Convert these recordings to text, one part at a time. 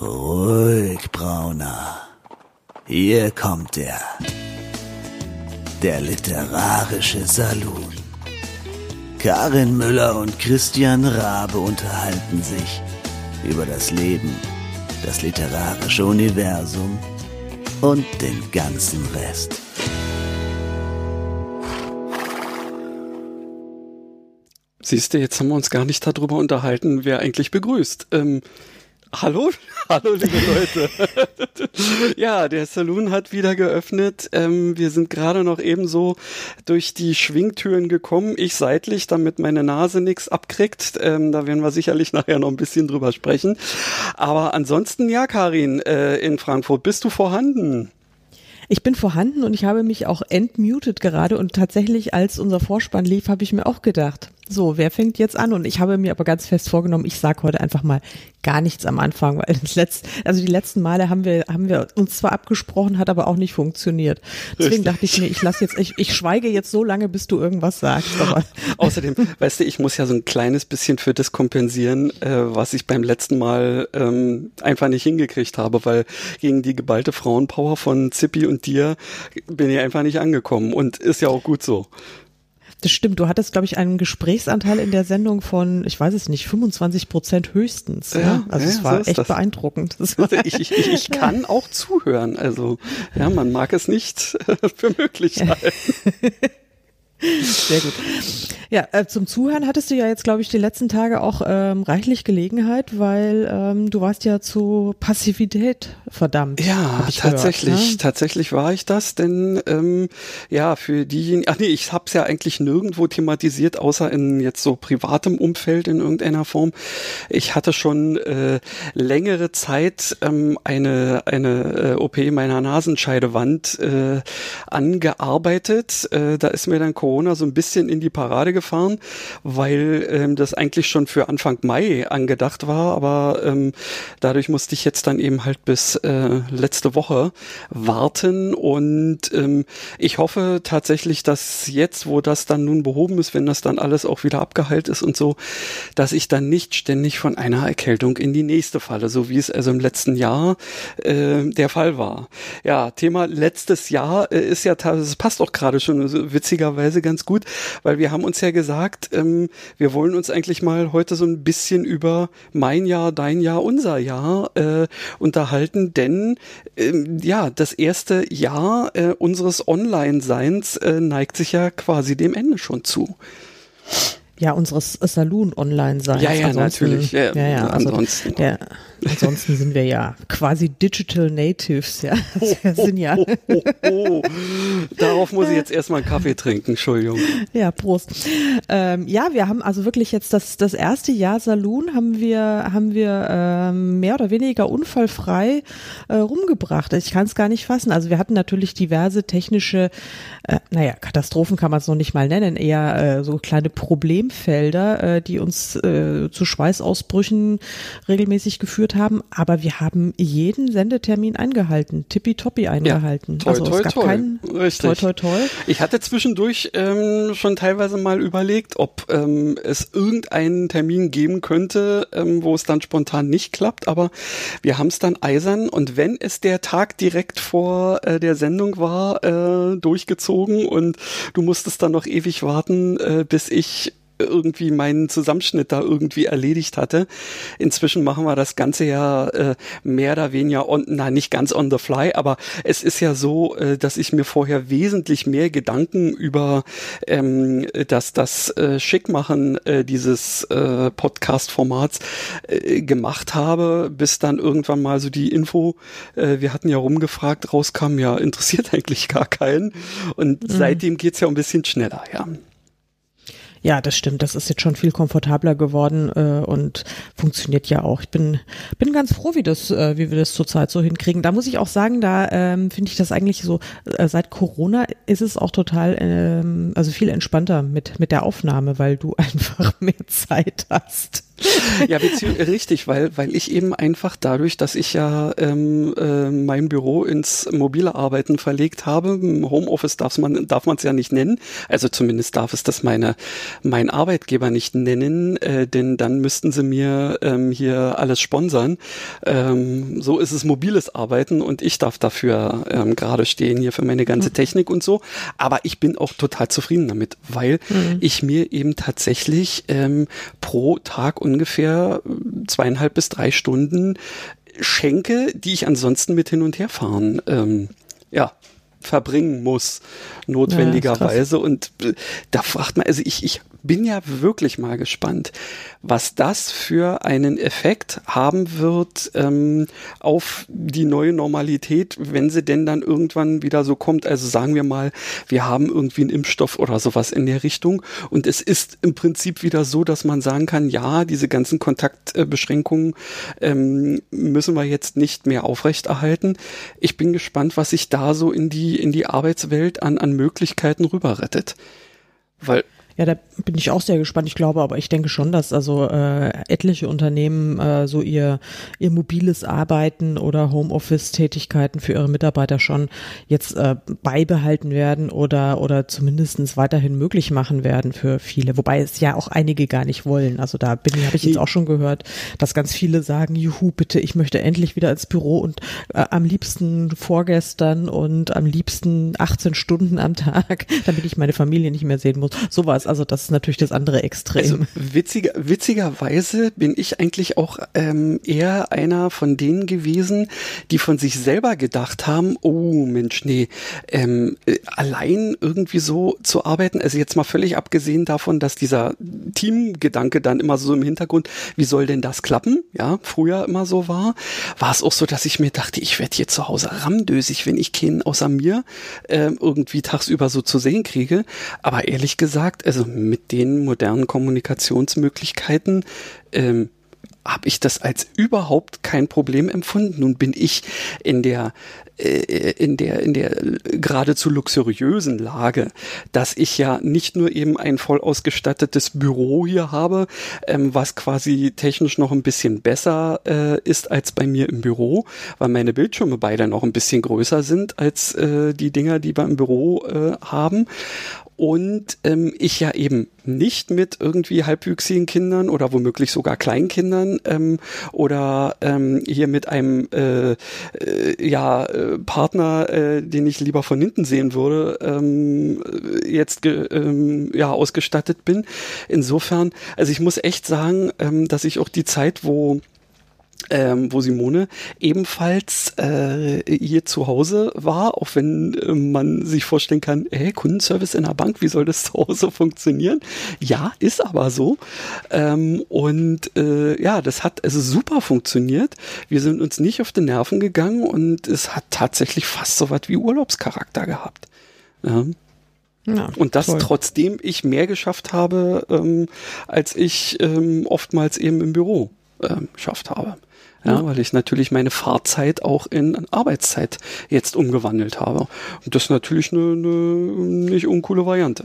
Ruhig, Brauner. Hier kommt er. Der literarische Salon. Karin Müller und Christian Rabe unterhalten sich über das Leben, das literarische Universum und den ganzen Rest. Siehst du, jetzt haben wir uns gar nicht darüber unterhalten, wer eigentlich begrüßt. Ähm, hallo, hallo liebe Leute. ja, der Saloon hat wieder geöffnet. Ähm, wir sind gerade noch ebenso durch die Schwingtüren gekommen. Ich seitlich, damit meine Nase nichts abkriegt. Ähm, da werden wir sicherlich nachher noch ein bisschen drüber sprechen. Aber ansonsten, ja, Karin, äh, in Frankfurt, bist du vorhanden? Ich bin vorhanden und ich habe mich auch entmutet gerade und tatsächlich, als unser Vorspann lief, habe ich mir auch gedacht, so, wer fängt jetzt an? Und ich habe mir aber ganz fest vorgenommen, ich sage heute einfach mal gar nichts am Anfang, weil das letzte, also die letzten Male haben wir, haben wir uns zwar abgesprochen, hat aber auch nicht funktioniert. Deswegen Richtig. dachte ich mir, ich lasse jetzt, ich, ich schweige jetzt so lange, bis du irgendwas sagst. Aber Außerdem, weißt du, ich muss ja so ein kleines bisschen für das kompensieren, äh, was ich beim letzten Mal ähm, einfach nicht hingekriegt habe, weil gegen die geballte Frauenpower von Zippi und dir bin ich einfach nicht angekommen und ist ja auch gut so. Das stimmt. Du hattest, glaube ich, einen Gesprächsanteil in der Sendung von, ich weiß es nicht, 25 Prozent höchstens. Ja, ja? Also ja, es war so echt das. beeindruckend. Ich, ich, ich, kann auch zuhören. Also ja, man mag es nicht für möglich halten. Sehr gut. Ja, äh, zum Zuhören hattest du ja jetzt, glaube ich, die letzten Tage auch ähm, reichlich Gelegenheit, weil ähm, du warst ja zu Passivität verdammt. Ja, tatsächlich, gehört, ne? tatsächlich war ich das, denn ähm, ja, für diejenigen, ach nee, ich habe es ja eigentlich nirgendwo thematisiert, außer in jetzt so privatem Umfeld in irgendeiner Form. Ich hatte schon äh, längere Zeit ähm, eine eine äh, OP meiner Nasenscheidewand äh, angearbeitet. Äh, da ist mir dann Corona so ein bisschen in die Parade gefahren, weil ähm, das eigentlich schon für Anfang Mai angedacht war, aber ähm, dadurch musste ich jetzt dann eben halt bis äh, letzte Woche warten und ähm, ich hoffe tatsächlich, dass jetzt, wo das dann nun behoben ist, wenn das dann alles auch wieder abgeheilt ist und so, dass ich dann nicht ständig von einer Erkältung in die nächste falle, so wie es also im letzten Jahr äh, der Fall war. Ja, Thema letztes Jahr äh, ist ja, das passt auch gerade schon so witzigerweise Weise ganz gut, weil wir haben uns ja gesagt, ähm, wir wollen uns eigentlich mal heute so ein bisschen über mein Jahr, dein Jahr, unser Jahr äh, unterhalten, denn ähm, ja, das erste Jahr äh, unseres Online-Seins äh, neigt sich ja quasi dem Ende schon zu. Ja, unseres Saloon online sein. Ja, ja, ansonsten, natürlich. Ja, ja, ja also ansonsten. Der, ansonsten sind wir ja quasi Digital Natives, ja. Wir sind ja. Oh, oh, oh, Darauf muss ich jetzt erstmal einen Kaffee trinken, Entschuldigung. Ja, Prost. Ähm, ja, wir haben also wirklich jetzt das, das erste Jahr Saloon haben wir, haben wir ähm, mehr oder weniger unfallfrei äh, rumgebracht. Ich kann es gar nicht fassen. Also wir hatten natürlich diverse technische, äh, naja, Katastrophen kann man es noch nicht mal nennen, eher äh, so kleine Problemfelder, äh, die uns äh, zu Schweißausbrüchen regelmäßig geführt haben. Aber wir haben jeden Sendetermin eingehalten, tippitoppi eingehalten. Ja, toi, also toi, es gab toi. keinen Richtig. Toi, toi, toi. Ich hatte zwischendurch ähm, schon teilweise mal überlegt, ob ähm, es irgendeinen Termin geben könnte, ähm, wo es dann spontan nicht klappt. Aber wir haben es dann eisern und wenn es der Tag direkt vor äh, der Sendung war, äh, durchgezogen und du musstest dann noch ewig warten, äh, bis ich irgendwie meinen Zusammenschnitt da irgendwie erledigt hatte. Inzwischen machen wir das Ganze ja äh, mehr oder weniger on, na nicht ganz on the fly, aber es ist ja so, äh, dass ich mir vorher wesentlich mehr Gedanken über ähm, das, das äh, Schickmachen äh, dieses äh, Podcast-Formats äh, gemacht habe, bis dann irgendwann mal so die Info, äh, wir hatten ja rumgefragt, rauskam, ja, interessiert eigentlich gar keinen. Und mhm. seitdem geht's ja ein bisschen schneller, ja. Ja, das stimmt. Das ist jetzt schon viel komfortabler geworden äh, und funktioniert ja auch. Ich bin bin ganz froh, wie das äh, wie wir das zurzeit so hinkriegen. Da muss ich auch sagen, da ähm, finde ich das eigentlich so. Äh, seit Corona ist es auch total ähm, also viel entspannter mit mit der Aufnahme, weil du einfach mehr Zeit hast. ja, richtig, weil, weil ich eben einfach dadurch, dass ich ja ähm, äh, mein Büro ins mobile Arbeiten verlegt habe, Homeoffice darf man darf man es ja nicht nennen, also zumindest darf es das meine mein Arbeitgeber nicht nennen, äh, denn dann müssten sie mir ähm, hier alles sponsern. Ähm, so ist es mobiles Arbeiten und ich darf dafür ähm, gerade stehen hier für meine ganze mhm. Technik und so. Aber ich bin auch total zufrieden damit, weil mhm. ich mir eben tatsächlich ähm, pro Tag ungefähr zweieinhalb bis drei Stunden schenke, die ich ansonsten mit hin und her fahren ähm, ja, verbringen muss, notwendigerweise. Ja, und äh, da fragt man, also ich, ich bin ja wirklich mal gespannt, was das für einen Effekt haben wird ähm, auf die neue Normalität, wenn sie denn dann irgendwann wieder so kommt. Also sagen wir mal, wir haben irgendwie einen Impfstoff oder sowas in der Richtung und es ist im Prinzip wieder so, dass man sagen kann, ja, diese ganzen Kontaktbeschränkungen ähm, müssen wir jetzt nicht mehr aufrechterhalten. Ich bin gespannt, was sich da so in die in die Arbeitswelt an an Möglichkeiten rüberrettet. Weil ja, da bin ich auch sehr gespannt. Ich glaube, aber ich denke schon, dass also äh, etliche Unternehmen äh, so ihr ihr mobiles Arbeiten oder Homeoffice-Tätigkeiten für ihre Mitarbeiter schon jetzt äh, beibehalten werden oder oder zumindestens weiterhin möglich machen werden für viele. Wobei es ja auch einige gar nicht wollen. Also da bin habe ich jetzt auch schon gehört, dass ganz viele sagen, juhu, bitte, ich möchte endlich wieder ins Büro und äh, am liebsten vorgestern und am liebsten 18 Stunden am Tag, damit ich meine Familie nicht mehr sehen muss. Sowas. Also das ist natürlich das andere Extrem. Also witziger, witzigerweise bin ich eigentlich auch ähm, eher einer von denen gewesen, die von sich selber gedacht haben, oh Mensch, nee, ähm, äh, allein irgendwie so zu arbeiten, also jetzt mal völlig abgesehen davon, dass dieser Teamgedanke dann immer so im Hintergrund, wie soll denn das klappen? Ja, früher immer so war, war es auch so, dass ich mir dachte, ich werde hier zu Hause ramdösig, wenn ich keinen außer mir äh, irgendwie tagsüber so zu sehen kriege. Aber ehrlich gesagt, also mit den modernen Kommunikationsmöglichkeiten ähm, habe ich das als überhaupt kein Problem empfunden. Nun bin ich in der äh, in der in der geradezu luxuriösen Lage, dass ich ja nicht nur eben ein voll ausgestattetes Büro hier habe, ähm, was quasi technisch noch ein bisschen besser äh, ist als bei mir im Büro, weil meine Bildschirme beide noch ein bisschen größer sind als äh, die Dinger, die wir im Büro äh, haben und ähm, ich ja eben nicht mit irgendwie halbwüchsigen Kindern oder womöglich sogar Kleinkindern ähm, oder ähm, hier mit einem äh, äh, ja äh, Partner, äh, den ich lieber von hinten sehen würde, ähm, jetzt ähm, ja ausgestattet bin. Insofern, also ich muss echt sagen, ähm, dass ich auch die Zeit, wo ähm, wo Simone ebenfalls äh, hier zu Hause war, auch wenn äh, man sich vorstellen kann, hey, Kundenservice in der Bank, wie soll das zu Hause funktionieren? Ja, ist aber so. Ähm, und äh, ja, das hat also super funktioniert. Wir sind uns nicht auf die Nerven gegangen und es hat tatsächlich fast so was wie Urlaubscharakter gehabt. Ja. Ja, und das toll. trotzdem ich mehr geschafft habe, ähm, als ich ähm, oftmals eben im Büro ähm, geschafft habe. Ja, weil ich natürlich meine Fahrzeit auch in Arbeitszeit jetzt umgewandelt habe. Und das ist natürlich eine, eine nicht uncoole Variante.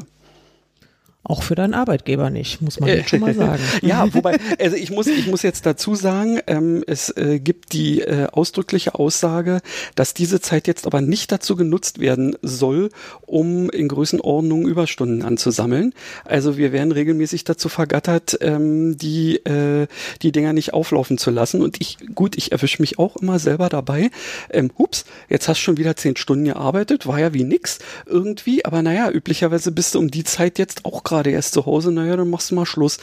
Auch für deinen Arbeitgeber nicht, muss man jetzt schon mal sagen. ja, wobei, also ich muss, ich muss jetzt dazu sagen, ähm, es äh, gibt die äh, ausdrückliche Aussage, dass diese Zeit jetzt aber nicht dazu genutzt werden soll, um in Größenordnung Überstunden anzusammeln. Also wir werden regelmäßig dazu vergattert, ähm, die, äh, die Dinger nicht auflaufen zu lassen. Und ich, gut, ich erwische mich auch immer selber dabei. Ähm, hups, jetzt hast du schon wieder zehn Stunden gearbeitet, war ja wie nix irgendwie, aber naja, üblicherweise bist du um die Zeit jetzt auch gerade erst zu Hause, naja, dann machst du mal Schluss.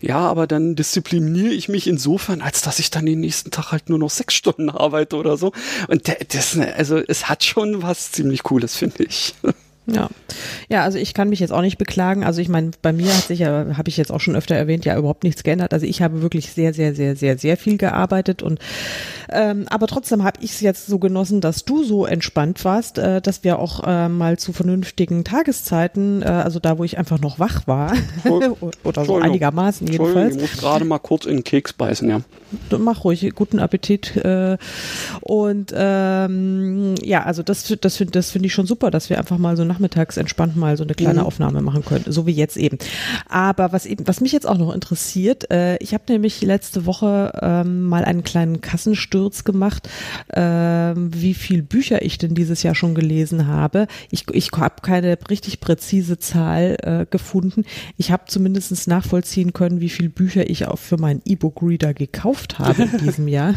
Ja, aber dann diszipliniere ich mich insofern, als dass ich dann den nächsten Tag halt nur noch sechs Stunden arbeite oder so. Und das, also es hat schon was ziemlich Cooles, finde ich. Ja. Ja, also ich kann mich jetzt auch nicht beklagen. Also ich meine, bei mir hat sich ja, habe ich jetzt auch schon öfter erwähnt, ja überhaupt nichts geändert. Also ich habe wirklich sehr, sehr, sehr, sehr, sehr viel gearbeitet und ähm, aber trotzdem habe ich es jetzt so genossen, dass du so entspannt warst, äh, dass wir auch äh, mal zu vernünftigen Tageszeiten, äh, also da, wo ich einfach noch wach war oder so einigermaßen jedenfalls. Ich muss gerade mal kurz in den Keks beißen, ja. Mach ruhig, guten Appetit. Äh, und ähm, ja, also das, das finde das finde ich schon super, dass wir einfach mal so nach nachmittags entspannt mal so eine kleine mhm. Aufnahme machen können, so wie jetzt eben. Aber was eben, was mich jetzt auch noch interessiert, äh, ich habe nämlich letzte Woche ähm, mal einen kleinen Kassensturz gemacht, äh, wie viel Bücher ich denn dieses Jahr schon gelesen habe. Ich, ich habe keine richtig präzise Zahl äh, gefunden. Ich habe zumindest nachvollziehen können, wie viel Bücher ich auch für meinen E-Book-Reader gekauft habe in diesem Jahr.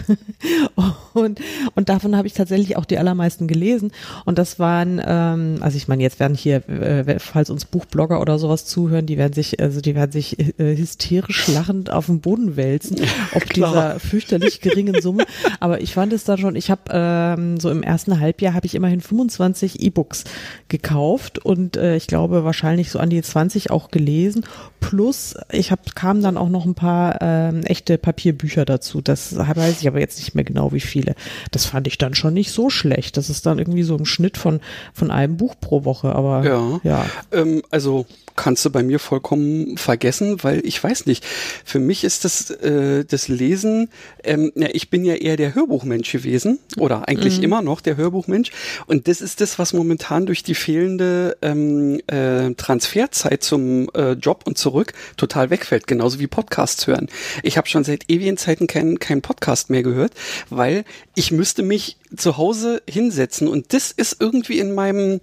und, und davon habe ich tatsächlich auch die allermeisten gelesen. Und das waren, ähm, also ich meine, jetzt werden hier, äh, falls uns Buchblogger oder sowas zuhören, die werden sich, also die werden sich äh, hysterisch lachend auf den Boden wälzen, ob dieser fürchterlich geringen Summe. Aber ich fand es dann schon, ich habe ähm, so im ersten Halbjahr habe ich immerhin 25 E-Books gekauft und äh, ich glaube wahrscheinlich so an die 20 auch gelesen. Plus, ich hab, kam dann auch noch ein paar ähm, echte Papierbücher dazu. Das weiß ich aber jetzt nicht mehr genau, wie viele. Das fand ich dann schon nicht so schlecht. Das ist dann irgendwie so im Schnitt von, von einem Buch pro Woche. Aber ja, ja. Ähm, also kannst du bei mir vollkommen vergessen, weil ich weiß nicht. Für mich ist das äh, das Lesen. Ähm, ja, ich bin ja eher der Hörbuchmensch gewesen oder eigentlich mhm. immer noch der Hörbuchmensch. Und das ist das, was momentan durch die fehlende ähm, äh, Transferzeit zum äh, Job und zurück total wegfällt. Genauso wie Podcasts hören. Ich habe schon seit ewigen Zeiten keinen keinen Podcast mehr gehört, weil ich müsste mich zu Hause hinsetzen und das ist irgendwie in meinem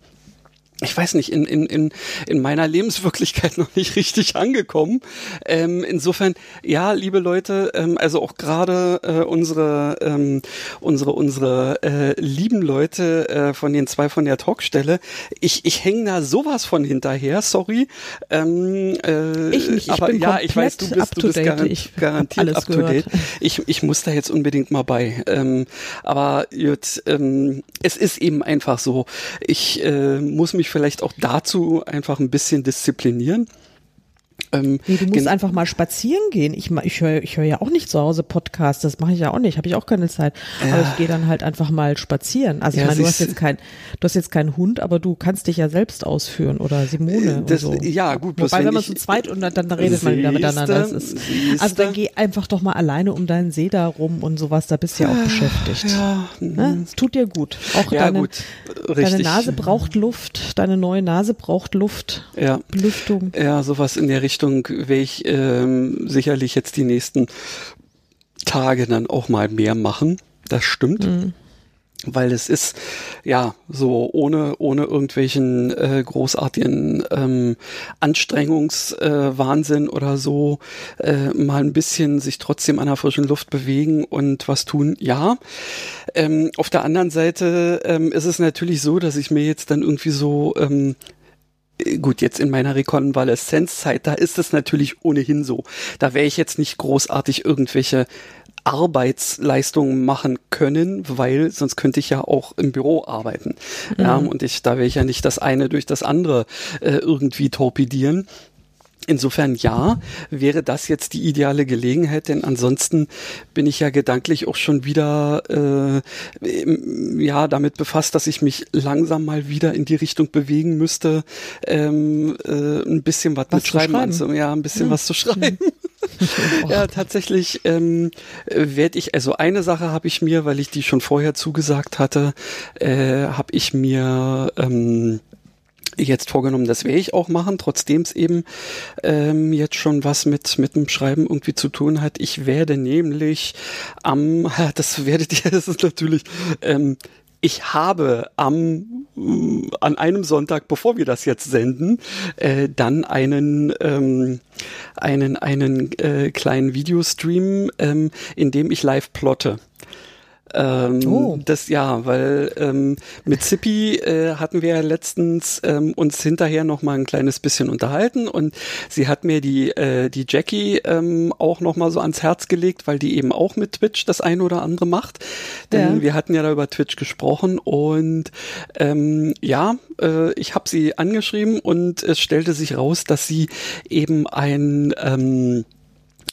ich weiß nicht, in, in, in, in meiner Lebenswirklichkeit noch nicht richtig angekommen. Ähm, insofern, ja, liebe Leute, ähm, also auch gerade äh, unsere, ähm, unsere, unsere äh, lieben Leute äh, von den zwei von der Talkstelle, ich, ich hänge da sowas von hinterher, sorry. Ähm, äh, ich nicht, ich aber bin ja, ich weiß, du bist, du bist garant, ich garantiert up to date. Ich, ich muss da jetzt unbedingt mal bei. Ähm, aber jetzt, ähm, es ist eben einfach so, ich äh, muss mich vielleicht auch dazu einfach ein bisschen disziplinieren. Ähm, nee, du musst einfach mal spazieren gehen. Ich, ich höre ich hör ja auch nicht zu Hause Podcasts, das mache ich ja auch nicht, habe ich auch keine Zeit. Ja. Aber ich gehe dann halt einfach mal spazieren. Also ja, ich meine, du hast jetzt kein, du hast jetzt keinen Hund, aber du kannst dich ja selbst ausführen oder Simone. Das, so. Ja, gut. Bloß Wobei, wenn man zu zweit und dann, dann redet man wieder miteinander. Das ist, also dann geh einfach doch mal alleine um deinen See da rum und sowas, da bist du ja auch beschäftigt. Ja. Ne? Es tut dir gut. Auch ja, deine, gut. deine Nase braucht Luft, deine neue Nase braucht Luft, ja. Belüftung. Ja, sowas in der Richtung Richtung werde ich ähm, sicherlich jetzt die nächsten Tage dann auch mal mehr machen. Das stimmt. Mhm. Weil es ist ja so ohne ohne irgendwelchen äh, großartigen ähm, Anstrengungswahnsinn äh, oder so äh, mal ein bisschen sich trotzdem an der frischen Luft bewegen und was tun. Ja. Ähm, auf der anderen Seite ähm, ist es natürlich so, dass ich mir jetzt dann irgendwie so ähm, gut, jetzt in meiner Rekonvaleszenzzeit, da ist es natürlich ohnehin so. Da wäre ich jetzt nicht großartig irgendwelche Arbeitsleistungen machen können, weil sonst könnte ich ja auch im Büro arbeiten. Mhm. Ja, und ich, da wäre ich ja nicht das eine durch das andere äh, irgendwie torpedieren. Insofern ja, wäre das jetzt die ideale Gelegenheit, denn ansonsten bin ich ja gedanklich auch schon wieder äh, ja damit befasst, dass ich mich langsam mal wieder in die Richtung bewegen müsste, ähm, äh, ein bisschen was, was mit Schreiben, schreiben. Also, ja, ein bisschen ja. was zu schreiben. ja, tatsächlich ähm, werde ich, also eine Sache habe ich mir, weil ich die schon vorher zugesagt hatte, äh, habe ich mir ähm, jetzt vorgenommen, das werde ich auch machen, trotzdem es eben ähm, jetzt schon was mit mit dem Schreiben irgendwie zu tun hat. Ich werde nämlich am, das werdet ihr, das ist natürlich, ähm, ich habe am äh, an einem Sonntag, bevor wir das jetzt senden, äh, dann einen ähm, einen einen äh, kleinen Videostream, ähm, in dem ich live plotte. Ähm, oh. Das ja, weil ähm, mit Zippy äh, hatten wir letztens ähm, uns hinterher noch mal ein kleines bisschen unterhalten und sie hat mir die äh, die Jackie ähm, auch noch mal so ans Herz gelegt, weil die eben auch mit Twitch das eine oder andere macht. Denn ja. wir hatten ja da über Twitch gesprochen und ähm, ja, äh, ich habe sie angeschrieben und es stellte sich raus, dass sie eben ein ähm,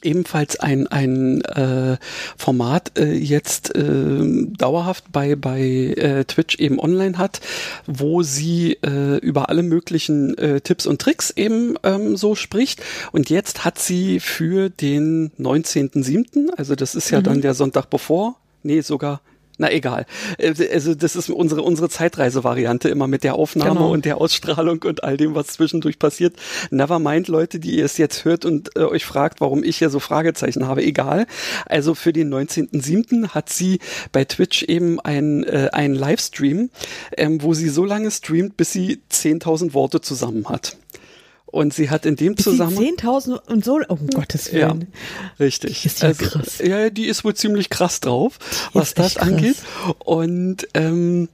ebenfalls ein, ein äh, Format äh, jetzt äh, dauerhaft bei, bei äh, Twitch eben online hat, wo sie äh, über alle möglichen äh, Tipps und Tricks eben ähm, so spricht. Und jetzt hat sie für den 19.07., also das ist ja mhm. dann der Sonntag bevor, nee, sogar Na egal. Äh, also das ist unsere unsere Zeitreise-Variante immer mit der Aufnahme genau. und der Ausstrahlung und all dem, was zwischendurch passiert. Nevermind, Leute, die ihr es jetzt hört und äh, euch fragt, warum ich hier so Fragezeichen habe. Egal. Also für den 19.07. hat sie bei Twitch eben ein äh, einen Livestream, ähm, wo sie so lange streamt, bis sie 10.000 Worte zusammen hat. Und sie hat in dem Zusammenhang. 10.000 und so, oh um Gottes Willen. Ja, richtig. Ist ja also, krass. Ja, die ist wohl ziemlich krass drauf, die was das angeht. Und, ähm,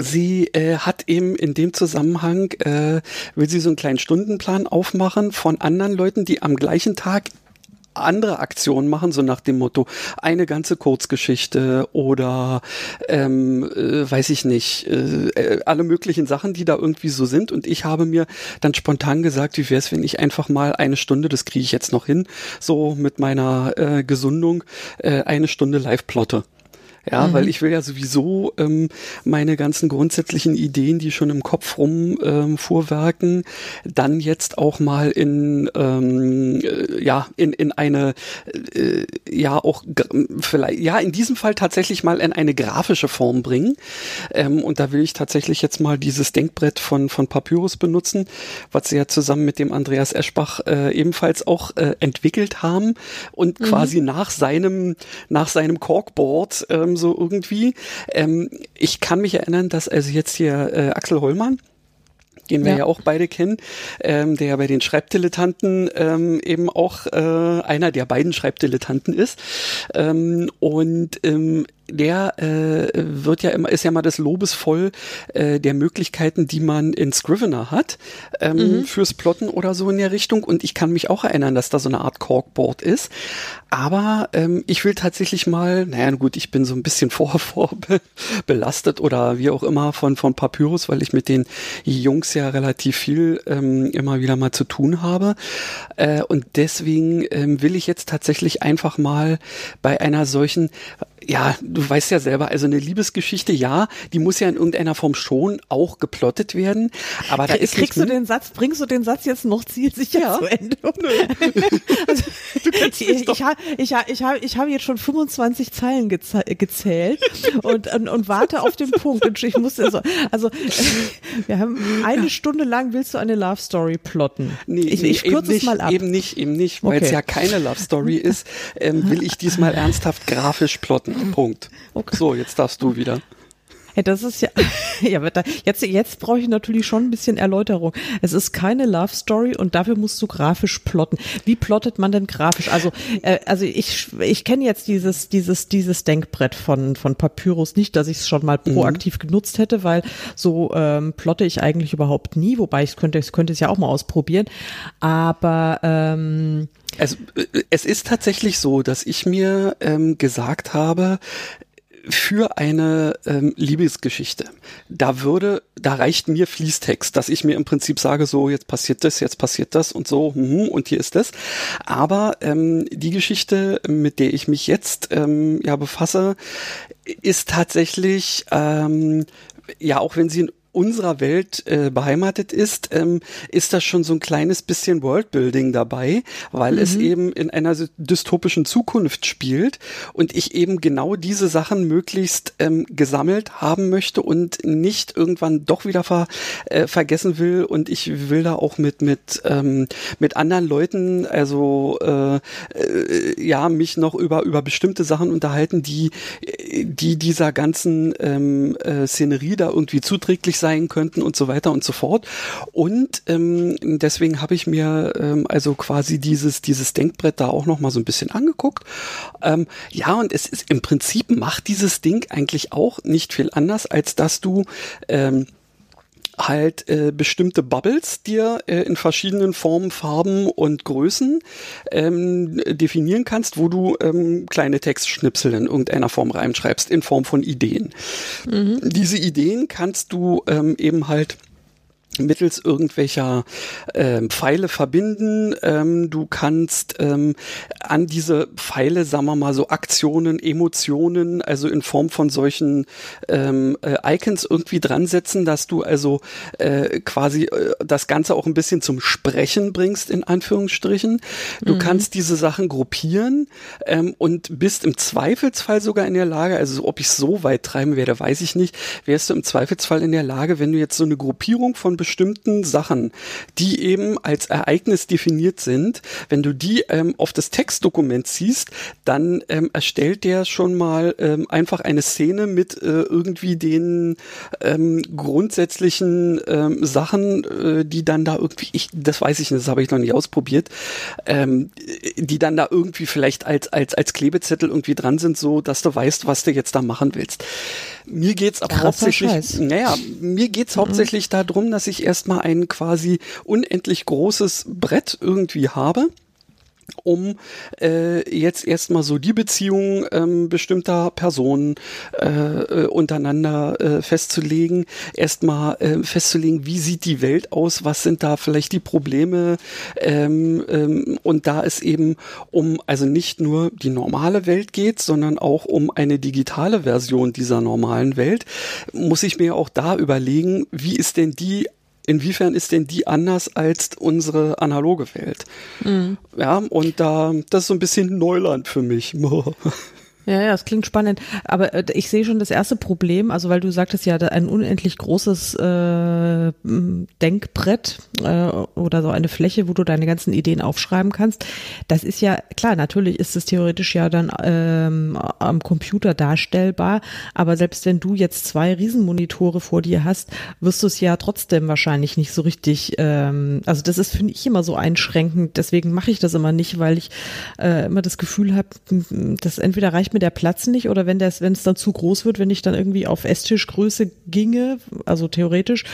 Sie äh, hat eben in dem Zusammenhang, äh, will sie so einen kleinen Stundenplan aufmachen von anderen Leuten, die am gleichen Tag andere Aktionen machen, so nach dem Motto, eine ganze Kurzgeschichte oder ähm, äh, weiß ich nicht, äh, äh alle möglichen Sachen, die da irgendwie so sind. Und ich habe mir dann spontan gesagt, wie wäre es, wenn ich einfach mal eine Stunde, das kriege ich jetzt noch hin, so mit meiner äh, Gesundung, äh, eine Stunde live plotte. Ja, mhm. weil ich will ja sowieso ähm, meine ganzen grundsätzlichen Ideen, die schon im Kopf rum ähm, vorwerken, dann jetzt auch mal in ähm, äh, ja in in eine äh, ja auch vielleicht ja in diesem Fall tatsächlich mal in eine grafische Form bringen. Ähm, und da will ich tatsächlich jetzt mal dieses Denkbrett von von Papyrus benutzen, was sie ja zusammen mit dem Andreas Eschbach äh, ebenfalls auch äh, entwickelt haben und mhm. quasi nach seinem nach seinem Corkboard ähm, so irgendwie. Ähm, ich kann mich erinnern, dass also jetzt hier äh, Axel Hollmann, den wir ja, ja auch beide kennen, ähm, der bei den Schreibdilettanten ähm, eben auch äh, einer der beiden Schreibdilettanten ist. Ähm, und ähm, der äh, wird ja immer, ist ja mal das Lobes voll äh, der Möglichkeiten, die man in Scrivener hat, ähm, mhm. fürs Plotten oder so in der Richtung. Und ich kann mich auch erinnern, dass da so eine Art Corkboard ist. Aber ähm, ich will tatsächlich mal, naja gut, ich bin so ein bisschen vor, vor belastet oder wie auch immer von, von Papyrus, weil ich mit den Jungs ja relativ viel ähm, immer wieder mal zu tun habe. Äh, und deswegen ähm, will ich jetzt tatsächlich einfach mal bei einer solchen ja, du weißt ja selber, also eine Liebesgeschichte, ja, die muss ja in irgendeiner Form schon auch geplottet werden. Aber da ist kriegst du den Satz, bringst du den Satz jetzt noch zielsicher ja. zu Ende? Also, ich, ich, habe ich, ich, hab, ich hab jetzt schon 25 Zeilen gezählt und, und, und warte auf den Punkt. Und ich muss also, also wir haben eine. Stunde lang willst du eine Love Story plotten. Nee, ich, ich kürze es mal ab. Eben nicht, eben nicht, weil okay. es ja keine Love Story ist, ähm, will ich diesmal ernsthaft grafisch plotten. Punkt. Okay. So, jetzt darfst du wieder. Ja, das ist ja, ja, jetzt, jetzt brauche ich natürlich schon ein bisschen Erläuterung. Es ist keine Love Story und dafür musst du grafisch plotten. Wie plottet man denn grafisch? Also, äh, also ich, ich kenne jetzt dieses, dieses, dieses Denkbrett von, von Papyrus nicht, dass ich es schon mal mhm. proaktiv mhm. genutzt hätte, weil so ähm, plotte ich eigentlich überhaupt nie, wobei ich könnte, ich könnte es ja auch mal ausprobieren. Aber ähm, es, äh, es ist tatsächlich so, dass ich mir ähm, gesagt habe, für eine ähm, Liebesgeschichte. Da würde, da reicht mir Fließtext, dass ich mir im Prinzip sage, so jetzt passiert das, jetzt passiert das und so hm, und hier ist das. Aber ähm, die Geschichte, mit der ich mich jetzt ähm, ja befasse, ist tatsächlich ähm, ja, auch wenn sie in unserer Welt äh, beheimatet ist, ähm, ist das schon so ein kleines bisschen Worldbuilding dabei, weil mhm. es eben in einer dystopischen Zukunft spielt und ich eben genau diese Sachen möglichst ähm, gesammelt haben möchte und nicht irgendwann doch wieder ver, äh, vergessen will und ich will da auch mit mit ähm, mit anderen Leuten also äh, äh, ja mich noch über über bestimmte Sachen unterhalten, die die dieser ganzen ähm, äh, Szenerie da irgendwie zuträglich sein könnten und so weiter und so fort. Und ähm, deswegen habe ich mir ähm, also quasi dieses, dieses Denkbrett da auch noch mal so ein bisschen angeguckt. Ähm, ja, und es ist im Prinzip macht dieses Ding eigentlich auch nicht viel anders, als dass du ähm, halt äh, bestimmte Bubbles dir äh, in verschiedenen Formen, Farben und Größen ähm, definieren kannst, wo du ähm, kleine Textschnipsel in irgendeiner Form reinschreibst, in Form von Ideen. Mhm. Diese Ideen kannst du ähm, eben halt mittels irgendwelcher ähm, Pfeile verbinden. Ähm, du kannst ähm, an diese Pfeile, sagen wir mal, so Aktionen, Emotionen, also in Form von solchen ähm, äh, Icons irgendwie dran setzen, dass du also äh, quasi äh, das Ganze auch ein bisschen zum Sprechen bringst, in Anführungsstrichen. Du mhm. kannst diese Sachen gruppieren ähm, und bist im Zweifelsfall sogar in der Lage, also ob ich so weit treiben werde, weiß ich nicht, wärst du im Zweifelsfall in der Lage, wenn du jetzt so eine Gruppierung von bestimmten Sachen, die eben als Ereignis definiert sind, wenn du die ähm, auf das Textdokument ziehst, dann ähm, erstellt der schon mal ähm, einfach eine Szene mit äh, irgendwie den ähm, grundsätzlichen ähm, Sachen, äh, die dann da irgendwie, ich, das weiß ich nicht, das habe ich noch nicht ausprobiert, ähm, die dann da irgendwie vielleicht als, als, als Klebezettel irgendwie dran sind, so dass du weißt, was du jetzt da machen willst. Mir geht's aber hauptsächlich, naja, mir geht's mhm. hauptsächlich darum, dass ich erstmal ein quasi unendlich großes Brett irgendwie habe um äh, jetzt erstmal so die Beziehung ähm, bestimmter Personen äh, äh, untereinander äh, festzulegen, erstmal äh, festzulegen, wie sieht die Welt aus, was sind da vielleicht die Probleme? Ähm, ähm, und da es eben um also nicht nur die normale Welt geht, sondern auch um eine digitale Version dieser normalen Welt, muss ich mir auch da überlegen, wie ist denn die inwiefern ist denn die anders als unsere analoge Welt? Mhm. Ja, und da, das ist so ein bisschen Neuland für mich. Ja, ja, das klingt spannend. Aber äh, ich sehe schon das erste Problem, also weil du sagtest ja, ein unendlich großes äh, Denkbrett äh, oder so eine Fläche, wo du deine ganzen Ideen aufschreiben kannst. Das ist ja, klar, natürlich ist es theoretisch ja dann ähm, am Computer darstellbar, aber selbst wenn du jetzt zwei Riesenmonitore vor dir hast, wirst du es ja trotzdem wahrscheinlich nicht so richtig, ähm, also das ist, finde ich, immer so einschränkend, deswegen mache ich das immer nicht, weil ich äh, immer das Gefühl habe, dass entweder reicht mir mir der Platz nicht oder wenn das, wenn es dann zu groß wird, wenn ich dann irgendwie auf Esstischgröße ginge, also theoretisch,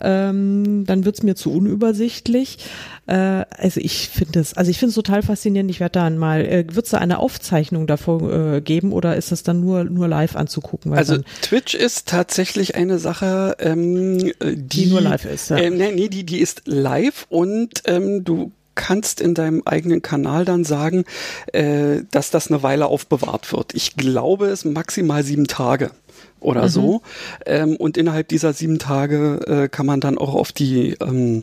ähm, dann wird es mir zu unübersichtlich. Äh, also ich finde es, also ich finde es total faszinierend. Ich werde dann mal, äh, wird es da eine Aufzeichnung davor äh, geben oder ist das dann nur nur live anzugucken? also Twitch ist tatsächlich eine Sache, ähm, die, die nur live ist. Ja. Äh, nee, nee, die die ist live und ähm, du kannst in deinem eigenen Kanal dann sagen, äh, dass das eine Weile aufbewahrt wird. Ich glaube, es maximal sieben Tage oder mhm. so. Ähm, und innerhalb dieser sieben Tage äh, kann man dann auch auf die ähm,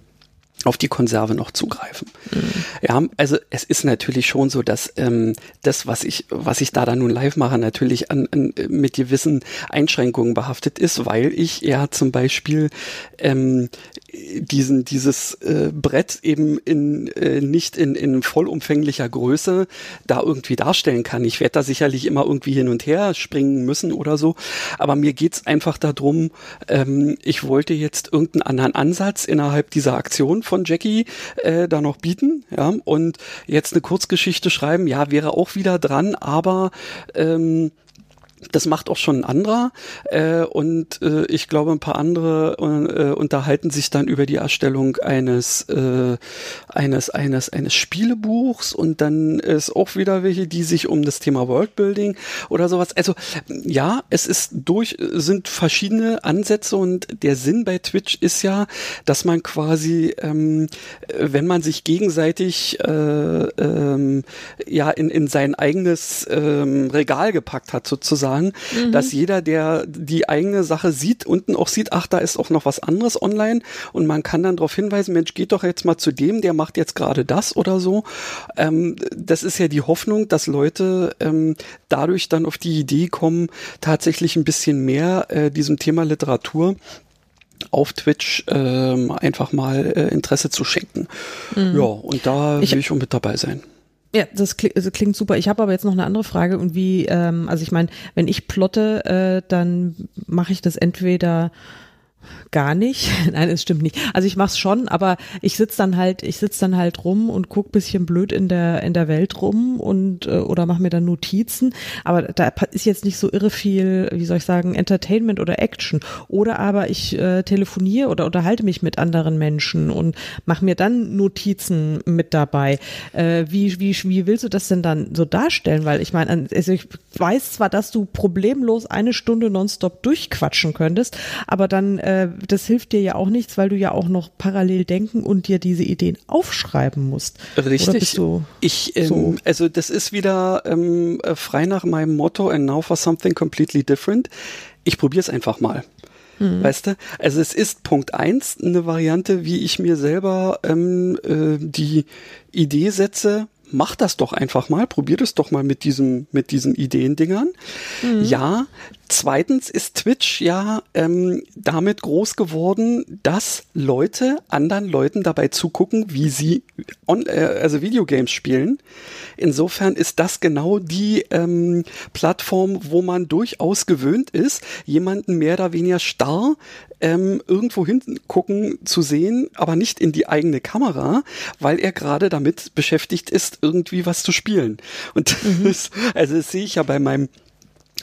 auf die Konserve noch zugreifen. Mhm. Ja, also es ist natürlich schon so, dass ähm, das, was ich, was ich da dann nun live mache, natürlich an, an, mit gewissen Einschränkungen behaftet ist, weil ich ja zum Beispiel ähm, diesen dieses äh, Brett eben in äh, nicht in, in vollumfänglicher Größe da irgendwie darstellen kann. Ich werde da sicherlich immer irgendwie hin und her springen müssen oder so, aber mir geht's einfach darum, ähm, ich wollte jetzt irgendeinen anderen Ansatz innerhalb dieser Aktion von Jackie äh, da noch bieten, ja, und jetzt eine Kurzgeschichte schreiben, ja, wäre auch wieder dran, aber ähm, das macht auch schon ein anderer äh, und äh, ich glaube ein paar andere äh, unterhalten sich dann über die Erstellung eines äh, eines eines eines Spielebuchs und dann ist auch wieder welche, die sich um das Thema Worldbuilding oder sowas. Also ja, es ist durch sind verschiedene Ansätze und der Sinn bei Twitch ist ja, dass man quasi ähm, wenn man sich gegenseitig äh, ähm, ja in in sein eigenes ähm, Regal gepackt hat sozusagen sagen, mhm. dass jeder, der die eigene Sache sieht, unten auch sieht, ach, da ist auch noch was anderes online und man kann dann darauf hinweisen, Mensch, geht doch jetzt mal zu dem, der macht jetzt gerade das oder so. Ähm, das ist ja die Hoffnung, dass Leute ähm, dadurch dann auf die Idee kommen, tatsächlich ein bisschen mehr äh, diesem Thema Literatur auf Twitch ähm, einfach mal äh, Interesse zu schenken. Mhm. Ja, und da ich, will ich schon mit dabei sein. Ja, das klingt, das klingt super. Ich habe aber jetzt noch eine andere Frage und wie, ähm, also ich meine, wenn ich plotte, äh, dann mache ich das entweder gar nicht. Nein, es stimmt nicht. Also ich mach's schon, aber ich sitz dann halt, ich sitz dann halt rum und guck bisschen blöd in der in der Welt rum und äh, oder mach mir dann Notizen. Aber da ist jetzt nicht so irre viel, wie soll ich sagen, Entertainment oder Action. Oder aber ich äh, telefoniere oder unterhalte mich mit anderen Menschen und mach mir dann Notizen mit dabei. Äh, wie wie wie willst du das denn dann so darstellen? Weil ich meine, also ich weiß zwar, dass du problemlos eine Stunde nonstop durchquatschen könntest, aber dann äh, äh, das hilft dir ja auch nichts, weil du ja auch noch parallel denken und dir diese Ideen aufschreiben musst. Richtig. Du ich, ähm, so? also das ist wieder ähm, äh, frei nach meinem Motto and now for something completely different. Ich probiere es einfach mal. Mhm. Weißt du? Also es ist Punkt eins eine Variante, wie ich mir selber ähm, äh, die Idee setze, mach das doch einfach mal, probier das doch mal mit diesem, mit diesen Ideendingern. Mhm. Ja, zweitens ist Twitch ja ähm, damit groß geworden, dass Leute anderen Leuten dabei zugucken, wie sie on, äh, also Videogames spielen. Insofern ist das genau die ähm, Plattform, wo man durchaus gewöhnt ist, jemanden mehr oder weniger starr ähm, irgendwo hingucken zu sehen, aber nicht in die eigene Kamera, weil er gerade damit beschäftigt ist, irgendwie was zu spielen. Und das, also das sehe ich ja bei meinem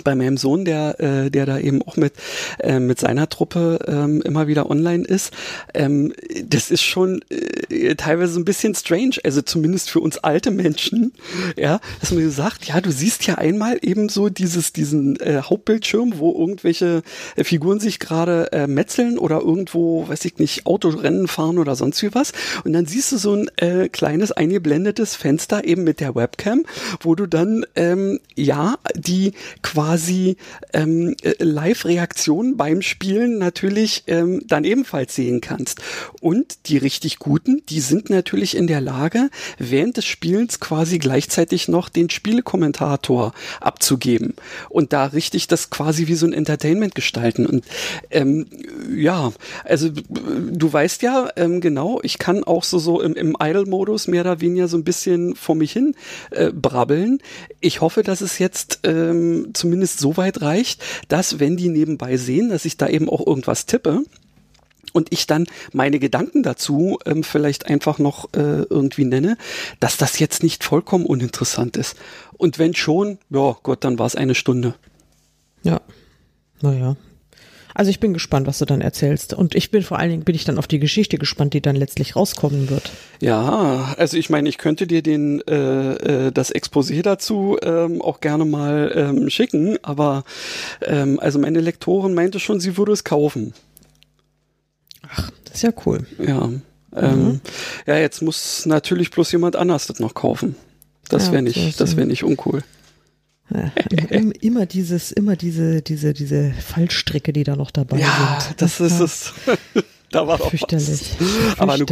bei meinem Sohn, der, äh, der da eben auch mit, äh, mit seiner Truppe ähm, immer wieder online ist, ähm, das ist schon äh, teilweise ein bisschen strange, also zumindest für uns alte Menschen, ja, dass man sagt, ja, du siehst ja einmal eben so dieses, diesen äh, Hauptbildschirm, wo irgendwelche äh, Figuren sich gerade äh, metzeln oder irgendwo, weiß ich nicht, Autorennen fahren oder sonst wie was. Und dann siehst du so ein äh, kleines eingeblendetes Fenster eben mit der Webcam, wo du dann, ähm, ja, die quasi quasi ähm, äh, Live-Reaktionen beim Spielen natürlich ähm, dann ebenfalls sehen kannst. Und die richtig guten, die sind natürlich in der Lage, während des Spielens quasi gleichzeitig noch den Spielekommentator abzugeben und da richtig das quasi wie so ein Entertainment gestalten. Und ähm, ja, also du weißt ja ähm, genau, ich kann auch so so im, im Idle-Modus mehr oder weniger so ein bisschen vor mich hin äh, brabbeln. Ich hoffe, dass es jetzt ähm, zumindest zumindest so weit reicht, dass wenn die nebenbei sehen, dass ich da eben auch irgendwas tippe, und ich dann meine Gedanken dazu ähm, vielleicht einfach noch äh, irgendwie nenne, dass das jetzt nicht vollkommen uninteressant ist. Und wenn schon, ja Gott, dann war es eine Stunde. Ja, naja, also ich bin gespannt, was du dann erzählst. Und ich bin vor allen Dingen bin ich dann auf die Geschichte gespannt, die dann letztlich rauskommen wird. Ja, also ich meine, ich könnte dir den äh, äh, das Exposé dazu ähm, auch gerne mal ähm, schicken, aber ähm, also meine Lektorin meinte schon, sie würde es kaufen. Ach, das ist ja cool. Ja. Ähm, mhm. Ja, jetzt muss natürlich bloß jemand anders das noch kaufen. Das wäre nicht, das wäre nicht uncool. Ja, immer dieses, immer diese, diese, diese Fallstricke, die da noch dabei ja, sind. Das, das ist es. Da war doch Fürchterlich. Was. Aber gut,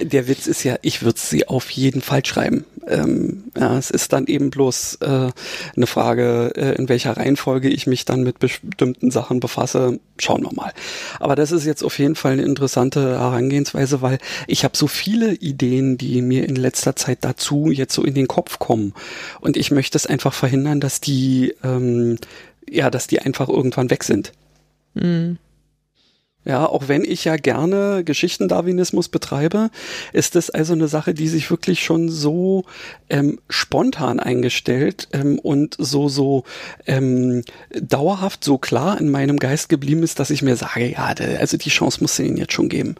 der Witz ist ja, ich würde sie auf jeden Fall schreiben. Ähm, ja, es ist dann eben bloß äh, eine Frage, äh, in welcher Reihenfolge ich mich dann mit bestimmten Sachen befasse. Schauen wir mal. Aber das ist jetzt auf jeden Fall eine interessante Herangehensweise, weil ich habe so viele Ideen, die mir in letzter Zeit dazu jetzt so in den Kopf kommen. Und ich möchte es einfach verhindern, dass die, ähm, ja, dass die einfach irgendwann weg sind. Mhm. Ja, auch wenn ich ja gerne Geschichtendarwinismus betreibe, ist es also eine Sache, die sich wirklich schon so ähm, spontan eingestellt ähm, und so so ähm, dauerhaft so klar in meinem Geist geblieben ist, dass ich mir sage, ja, also die Chance muss ihnen jetzt schon geben.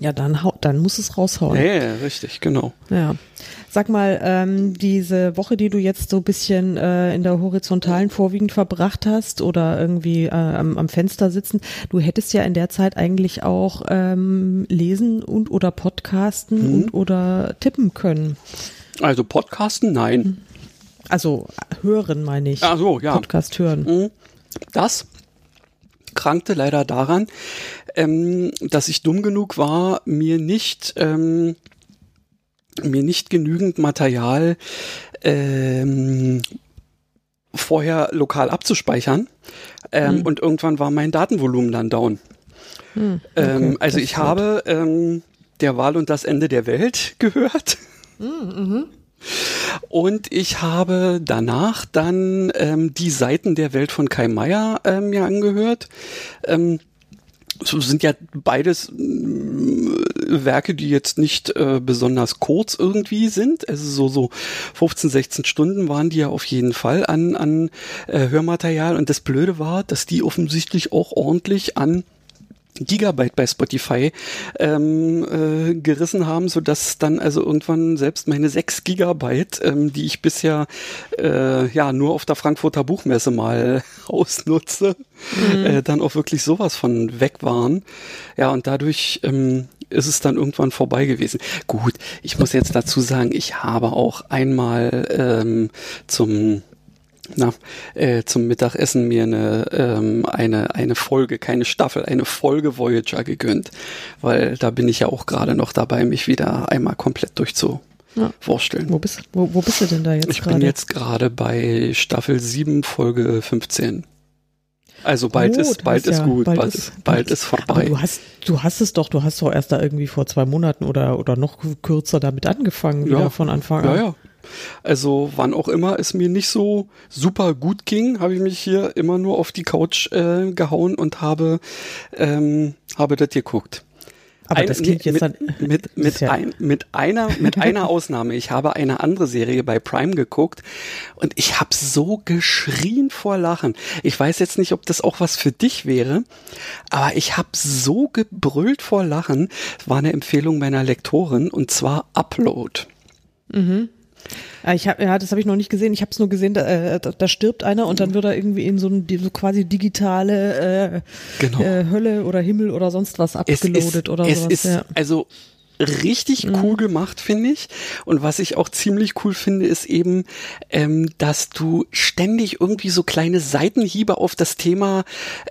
Ja, dann, dann muss es raushauen. Ja, ja, richtig, genau. Ja. Sag mal, ähm, diese Woche, die du jetzt so bisschen äh, in der horizontalen vorwiegend verbracht hast oder irgendwie äh, am, am Fenster sitzen, du hättest ja in der Zeit eigentlich auch ähm, lesen und oder podcasten mhm. und oder tippen können. Also podcasten, nein. Also hören, meine ich. Ach so, ja. Podcast hören. Mhm. Das krankte leider daran, ähm, dass ich dumm genug war, mir nicht ähm, mir nicht genügend Material ähm, vorher lokal abzuspeichern ähm, hm. und irgendwann war mein Datenvolumen dann down. Hm, okay, ähm, also ich habe ähm, der Wahl und das Ende der Welt gehört. Hm, mhm. Und ich habe danach dann ähm, die Seiten der Welt von Kai Meier ähm, mir angehört. Ähm, sind ja beides äh, Werke, die jetzt nicht äh, besonders kurz irgendwie sind. Also so so 15, 16 Stunden waren die ja auf jeden Fall an an äh, Hörmaterial. Und das Blöde war, dass die offensichtlich auch ordentlich an Gigabyte bei Spotify ähm, äh, gerissen haben, so dass dann also irgendwann selbst meine sechs Gigabyte, ähm, die ich bisher äh, ja nur auf der Frankfurter Buchmesse mal ausnutze, mhm. äh, dann auch wirklich sowas von weg waren. Ja, und dadurch ähm, ist es dann irgendwann vorbei gewesen. Gut, ich muss jetzt dazu sagen, ich habe auch einmal ähm, zum na, äh, zum Mittagessen mir eine, ähm, eine, eine Folge, keine Staffel, eine Folge Voyager gegönnt, weil da bin ich ja auch gerade noch dabei, mich wieder einmal komplett durchzuwursteln. Ja. Wo bist, wo, wo bist du denn da jetzt Ich grade? bin jetzt gerade bei Staffel 7, Folge 15. Also bald oh, ist bald ist ja, gut, bald, bald, ist, bald ist vorbei. Aber du hast du hast es doch, du hast doch erst da irgendwie vor zwei Monaten oder oder noch kürzer damit angefangen, wieder ja. von Anfang an. Ja, ja, also wann auch immer es mir nicht so super gut ging, habe ich mich hier immer nur auf die Couch äh, gehauen und habe, ähm, habe das geguckt. Aber das klingt jetzt mit, dann mit mit, ja ein, mit einer mit einer Ausnahme. Ich habe eine andere Serie bei Prime geguckt und ich habe so geschrien vor Lachen. Ich weiß jetzt nicht, ob das auch was für dich wäre, aber ich habe so gebrüllt vor Lachen. War eine Empfehlung meiner Lektorin und zwar Upload. Mhm. Ah, ich hab, ja, das habe ich noch nicht gesehen. Ich habe es nur gesehen, da, äh, da, da, stirbt einer und dann wird er irgendwie in so, ein, so quasi digitale äh, genau. äh, Hölle oder Himmel oder sonst was abgeloadet oder es sowas. Ist, ja. Also richtig mhm. cool gemacht, finde ich. Und was ich auch ziemlich cool finde, ist eben, ähm, dass du ständig irgendwie so kleine Seitenhiebe auf das Thema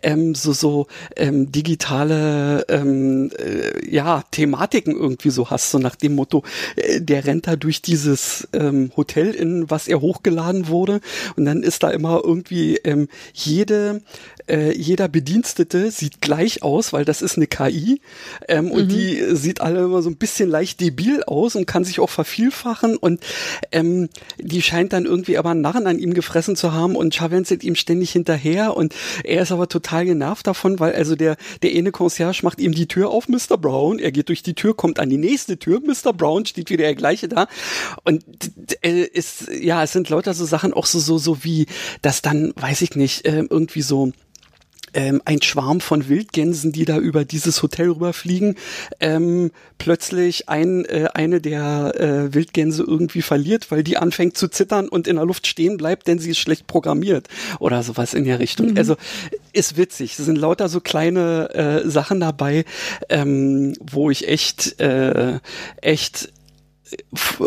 ähm, so so ähm, digitale ähm, äh, ja Thematiken irgendwie so hast, so nach dem Motto, äh, der rennt da durch dieses ähm, Hotel, in was er hochgeladen wurde, und dann ist da immer irgendwie ähm, jede äh, jeder Bedienstete sieht gleich aus, weil das ist eine KI ähm, mhm. und die sieht alle immer so ein bisschen leicht debil aus und kann sich auch vervielfachen und ähm, die scheint dann irgendwie aber einen Narren an ihm gefressen zu haben und scharwenzelt ihm ständig hinterher und er ist aber total genervt davon, weil also der, der eine Concierge macht ihm die Tür auf, Mr. Brown, er geht durch die Tür, kommt an die nächste Tür, Mr. Brown steht wieder der gleiche da und äh, ist, ja, es sind lauter so Sachen auch so, so, so wie, dass dann, weiß ich nicht, äh, irgendwie so ähm, ein Schwarm von Wildgänsen, die da über dieses Hotel rüberfliegen, ähm, plötzlich ein, äh, eine der äh, Wildgänse irgendwie verliert, weil die anfängt zu zittern und in der Luft stehen bleibt, denn sie ist schlecht programmiert oder sowas in der Richtung. Mhm. Also ist witzig. Es sind lauter so kleine äh, Sachen dabei, ähm, wo ich echt, äh, echt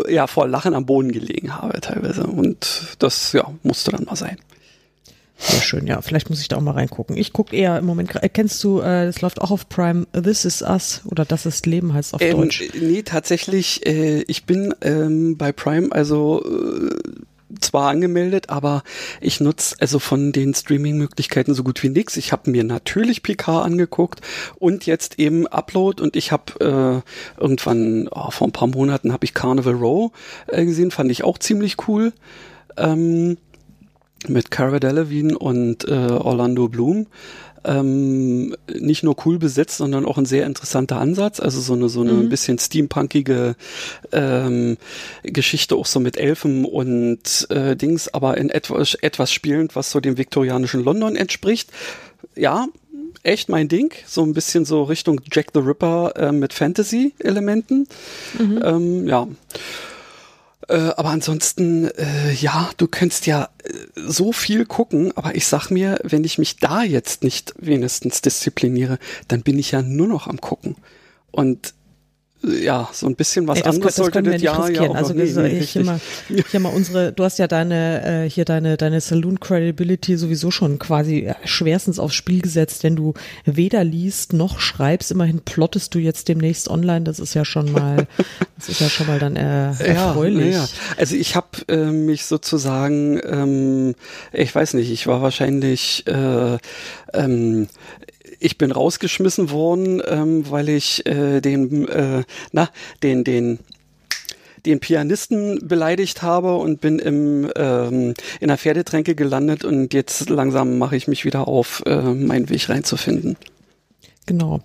ja vor Lachen am Boden gelegen habe teilweise und das ja musste dann mal sein. Sehr schön, ja. Vielleicht muss ich da auch mal reingucken. Ich gucke eher im Moment, kennst du, äh, das läuft auch auf Prime, This is Us oder Das ist Leben heißt auf ähm, Deutsch. Nee, tatsächlich, äh, ich bin ähm, bei Prime also äh, zwar angemeldet, aber ich nutze also von den Streaming-Möglichkeiten so gut wie nichts. Ich habe mir natürlich PK angeguckt und jetzt eben Upload und ich habe äh, irgendwann oh, vor ein paar Monaten habe ich Carnival Row äh, gesehen, fand ich auch ziemlich cool. Ähm, mit Cara Delevingne und äh, Orlando Bloom. Ähm, nicht nur cool besetzt, sondern auch ein sehr interessanter Ansatz. Also so eine so eine mhm. ein bisschen steampunkige ähm, Geschichte, auch so mit Elfen und äh, Dings, aber in etwas etwas spielend, was so dem viktorianischen London entspricht. Ja, echt mein Ding. So ein bisschen so Richtung Jack the Ripper äh, mit Fantasy-Elementen. Mhm. Ähm, ja. Äh, aber ansonsten, äh, ja, du könntest ja äh, so viel gucken, aber ich sag mir, wenn ich mich da jetzt nicht wenigstens diszipliniere, dann bin ich ja nur noch am gucken. Und ja, so ein bisschen was Ey, das, anderes das sollte das Jahr ja auch also, nee, nee, hier, mal, hier mal unsere, du hast ja deine äh, hier deine deine Saloon Credibility sowieso schon quasi schwerstens aufs Spiel gesetzt, wenn du weder liest noch schreibst, immerhin plottest du jetzt demnächst online, das ist ja schon mal das ist ja schon mal dann äh, erfreulich. Ja, ja. Also ich habe äh, mich sozusagen ähm, ich weiß nicht, ich war wahrscheinlich äh, ähm, ich bin rausgeschmissen worden, ähm, weil ich äh, den, äh, na, den, den, den Pianisten beleidigt habe und bin im, ähm, in der Pferdetränke gelandet und jetzt langsam mache ich mich wieder auf, äh, meinen Weg reinzufinden. Genau.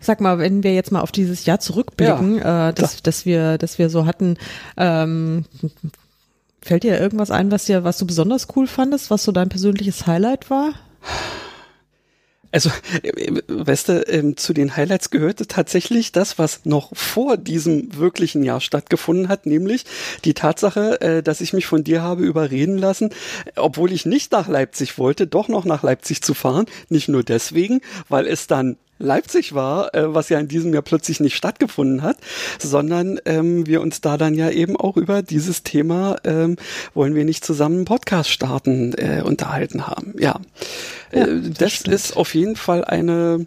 Sag mal, wenn wir jetzt mal auf dieses Jahr zurückblicken, ja, äh, dass, dass wir, dass wir so hatten, ähm, fällt dir irgendwas ein, was dir, was du besonders cool fandest, was so dein persönliches Highlight war? Also, äh, weißt du, ähm, zu den Highlights gehörte tatsächlich das, was noch vor diesem wirklichen Jahr stattgefunden hat, nämlich die Tatsache, äh, dass ich mich von dir habe überreden lassen, obwohl ich nicht nach Leipzig wollte, doch noch nach Leipzig zu fahren. Nicht nur deswegen, weil es dann Leipzig war, äh, was ja in diesem Jahr plötzlich nicht stattgefunden hat, sondern ähm, wir uns da dann ja eben auch über dieses Thema ähm, wollen wir nicht zusammen einen Podcast starten äh, unterhalten haben. Ja, ja äh, das, das ist auf jeden Fall eine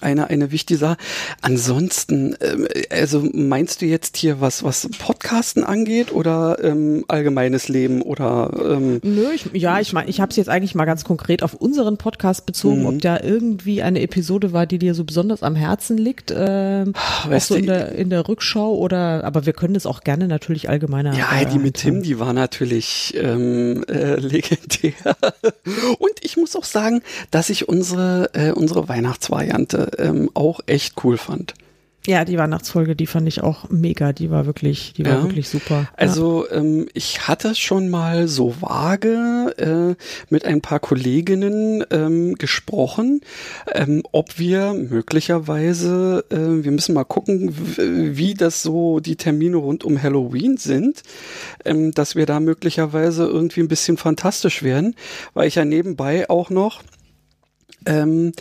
eine, eine wichtige Sache. Ansonsten, ähm, also meinst du jetzt hier was, was Podcasten angeht oder ähm, allgemeines Leben oder? Ähm Nö, ich, ja, ich meine, ich habe es jetzt eigentlich mal ganz konkret auf unseren Podcast bezogen, mhm. ob da irgendwie eine Episode war, die dir so besonders am Herzen liegt, ähm, weißt du, in der, in der Rückschau oder, aber wir können das auch gerne natürlich allgemeiner. Ja, äh, die mit Tim, die war natürlich ähm, äh, legendär. Und ich muss auch sagen, dass ich unsere, äh, unsere Weihnachtsvariante ähm, auch echt cool fand. Ja, die Weihnachtsfolge, die fand ich auch mega. Die war wirklich, die war ja. wirklich super. Also ähm, ich hatte schon mal so vage äh, mit ein paar Kolleginnen ähm, gesprochen, ähm, ob wir möglicherweise, äh, wir müssen mal gucken, wie das so die Termine rund um Halloween sind, ähm, dass wir da möglicherweise irgendwie ein bisschen fantastisch werden, weil ich ja nebenbei auch noch ähm,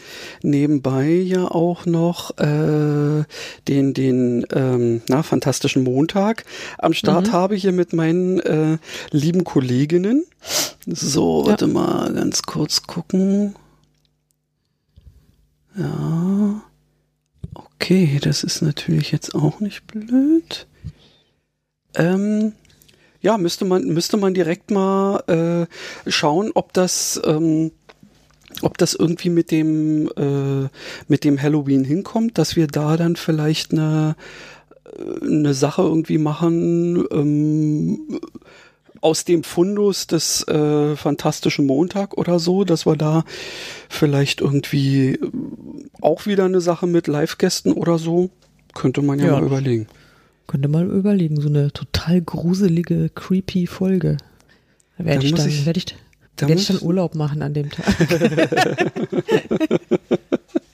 nebenbei ja auch noch äh, den den ähm, na fantastischen Montag am Start mhm. habe hier mit meinen äh, lieben Kolleginnen. So, warte ja. mal ganz kurz gucken. Ja. Okay, das ist natürlich jetzt auch nicht blöd. Ähm, ja, müsste man müsste man direkt mal äh, schauen, ob das ähm, ob das irgendwie mit dem äh, mit dem Halloween hinkommt, dass wir da dann vielleicht eine äh, eine Sache irgendwie machen ähm, aus dem Fundus des äh, fantastischen Montag oder so, dass wir da vielleicht irgendwie auch wieder eine Sache mit Live-Gästen oder so könnte man ja, ja mal überlegen. Könnte mal überlegen, so eine total gruselige, creepy Folge. Werde ich dann, ich, werd ich, da werde ich dann Urlaub machen an dem Tag.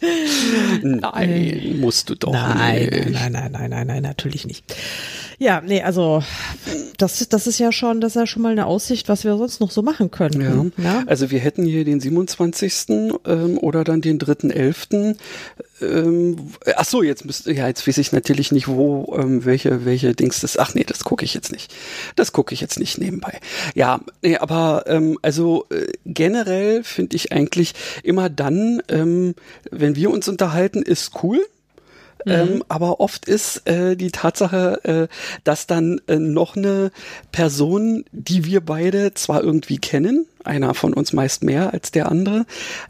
nein, musst du doch. Nein, nein, nein, nein, nein, natürlich nicht. Ja, nee, also das, das ist ja schon, das ist ja schon mal eine Aussicht, was wir sonst noch so machen können. Ja. ja? Also wir hätten hier den 27. Ähm, oder dann den 3.11. Ähm, ach so, jetzt müsste, ja, jetzt weiß ich natürlich nicht, wo, ähm, welche, welche Dings das, ach nee, das gucke ich jetzt nicht. Das gucke ich jetzt nicht nebenbei. Ja, nee, aber ähm, also äh, generell finde ich eigentlich immer dann, ähm, wenn wir uns unterhalten, ist cool Mhm. Ähm, aber oft ist äh, die Tatsache, äh, dass dann äh, noch eine Person, die wir beide zwar irgendwie kennen, einer von uns meist mehr als der andere,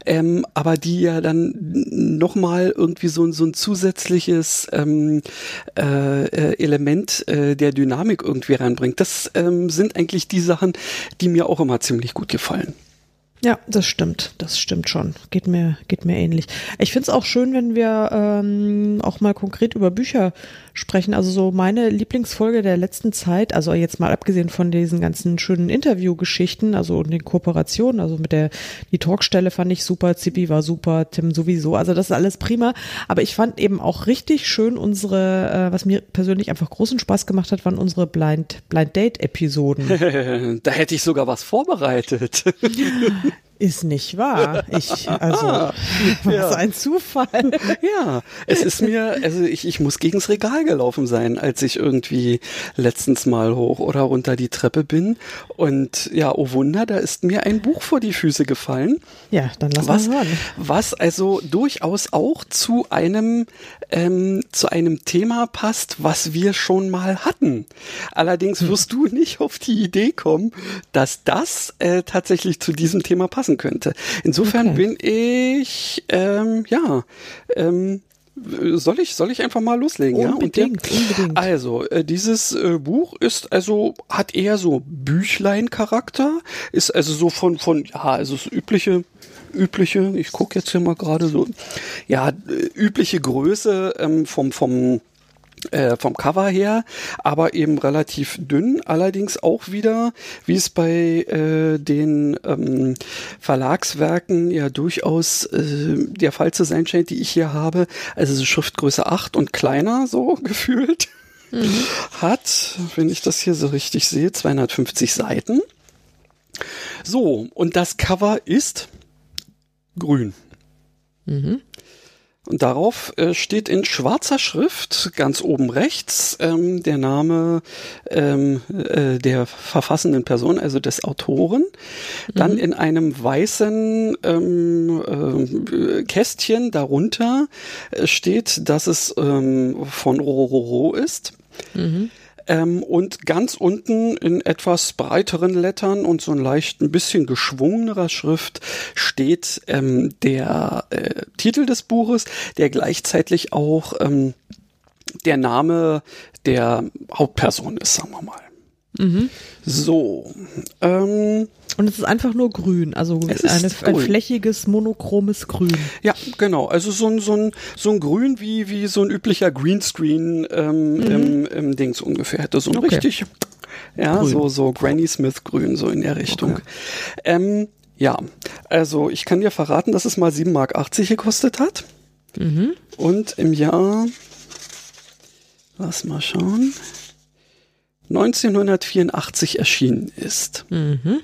ähm, aber die ja dann nochmal irgendwie so, so ein zusätzliches ähm, äh, äh, Element äh, der Dynamik irgendwie reinbringt. Das ähm, sind eigentlich die Sachen, die mir auch immer ziemlich gut gefallen. Ja, das stimmt. Das stimmt schon. Geht mir, geht mir ähnlich. Ich finde es auch schön, wenn wir ähm, auch mal konkret über Bücher sprechen. Also so meine Lieblingsfolge der letzten Zeit, also jetzt mal abgesehen von diesen ganzen schönen Interviewgeschichten, also den Kooperationen, also mit der die Talkstelle fand ich super, Zipi war super, Tim sowieso. Also das ist alles prima. Aber ich fand eben auch richtig schön unsere, äh, was mir persönlich einfach großen Spaß gemacht hat, waren unsere Blind Blind Date Episoden. da hätte ich sogar was vorbereitet. Ist nicht wahr. Ich, also, ah, was ja. ein Zufall. Ja, es ist mir, also ich, ich muss gegens Regal gelaufen sein, als ich irgendwie letztens mal hoch oder runter die Treppe bin. Und ja, oh Wunder, da ist mir ein Buch vor die Füße gefallen. Ja, dann lass was, mal hören. Was also durchaus auch zu einem, ähm, zu einem Thema passt, was wir schon mal hatten. Allerdings hm. wirst hm. du nicht auf die Idee kommen, dass das äh, tatsächlich zu diesem Thema passt passen könnte. Insofern okay. bin ich, ähm, ja, ähm, soll ich, soll ich einfach mal loslegen? Unbedingt, ja? Und der, unbedingt. Also, äh, dieses äh, Buch ist also, hat eher so Büchlein-Charakter, ist also so von, von, ja, also das übliche, übliche, ich gucke jetzt hier mal gerade so, ja, äh, übliche Größe ähm, vom, vom, äh, vom Cover her, aber eben relativ dünn, allerdings auch wieder, wie es bei äh, den ähm, Verlagswerken ja durchaus äh, der Fall zu sein scheint, die ich hier habe, also so Schriftgröße 8 und kleiner so gefühlt, mhm. hat, wenn ich das hier so richtig sehe, 250 Seiten. So, und das Cover ist grün. Mhm. Und darauf äh, steht in schwarzer Schrift ganz oben rechts ähm, der Name ähm, äh, der verfassenden Person, also des Autoren. Dann mhm. in einem weißen ähm, äh, Kästchen darunter äh, steht, dass es ähm, von Rororo ist. Mhm. Ähm, und ganz unten in etwas breiteren Lettern und so ein leicht ein bisschen geschwungenerer Schrift steht ähm, der äh, Titel des Buches, der gleichzeitig auch ähm, der Name der Hauptperson ist, sagen wir mal. Mhm. So. Ähm, und es ist einfach nur grün, also eine, ein flächiges, monochromes Grün. Ja, genau. Also so ein, so ein, so ein Grün wie, wie so ein üblicher Greenscreen ähm, mhm. im, im Dings ungefähr hätte. So ein okay. richtig, ja, grün. so, so Granny Smith Grün, so in der Richtung. Okay. Ähm, ja, also ich kann dir verraten, dass es mal 7,80 Mark gekostet hat. Mhm. Und im Jahr, lass mal schauen, 1984 erschienen ist. Mhm.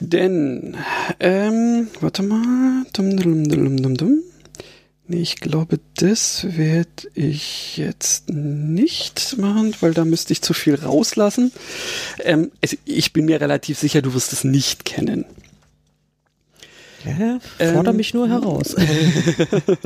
Denn, ähm, warte mal. Dum, dum, dum, dum, dum. Nee, ich glaube, das werde ich jetzt nicht machen, weil da müsste ich zu viel rauslassen. Ähm, also ich bin mir relativ sicher, du wirst es nicht kennen. Ja, fordere ähm, mich nur heraus.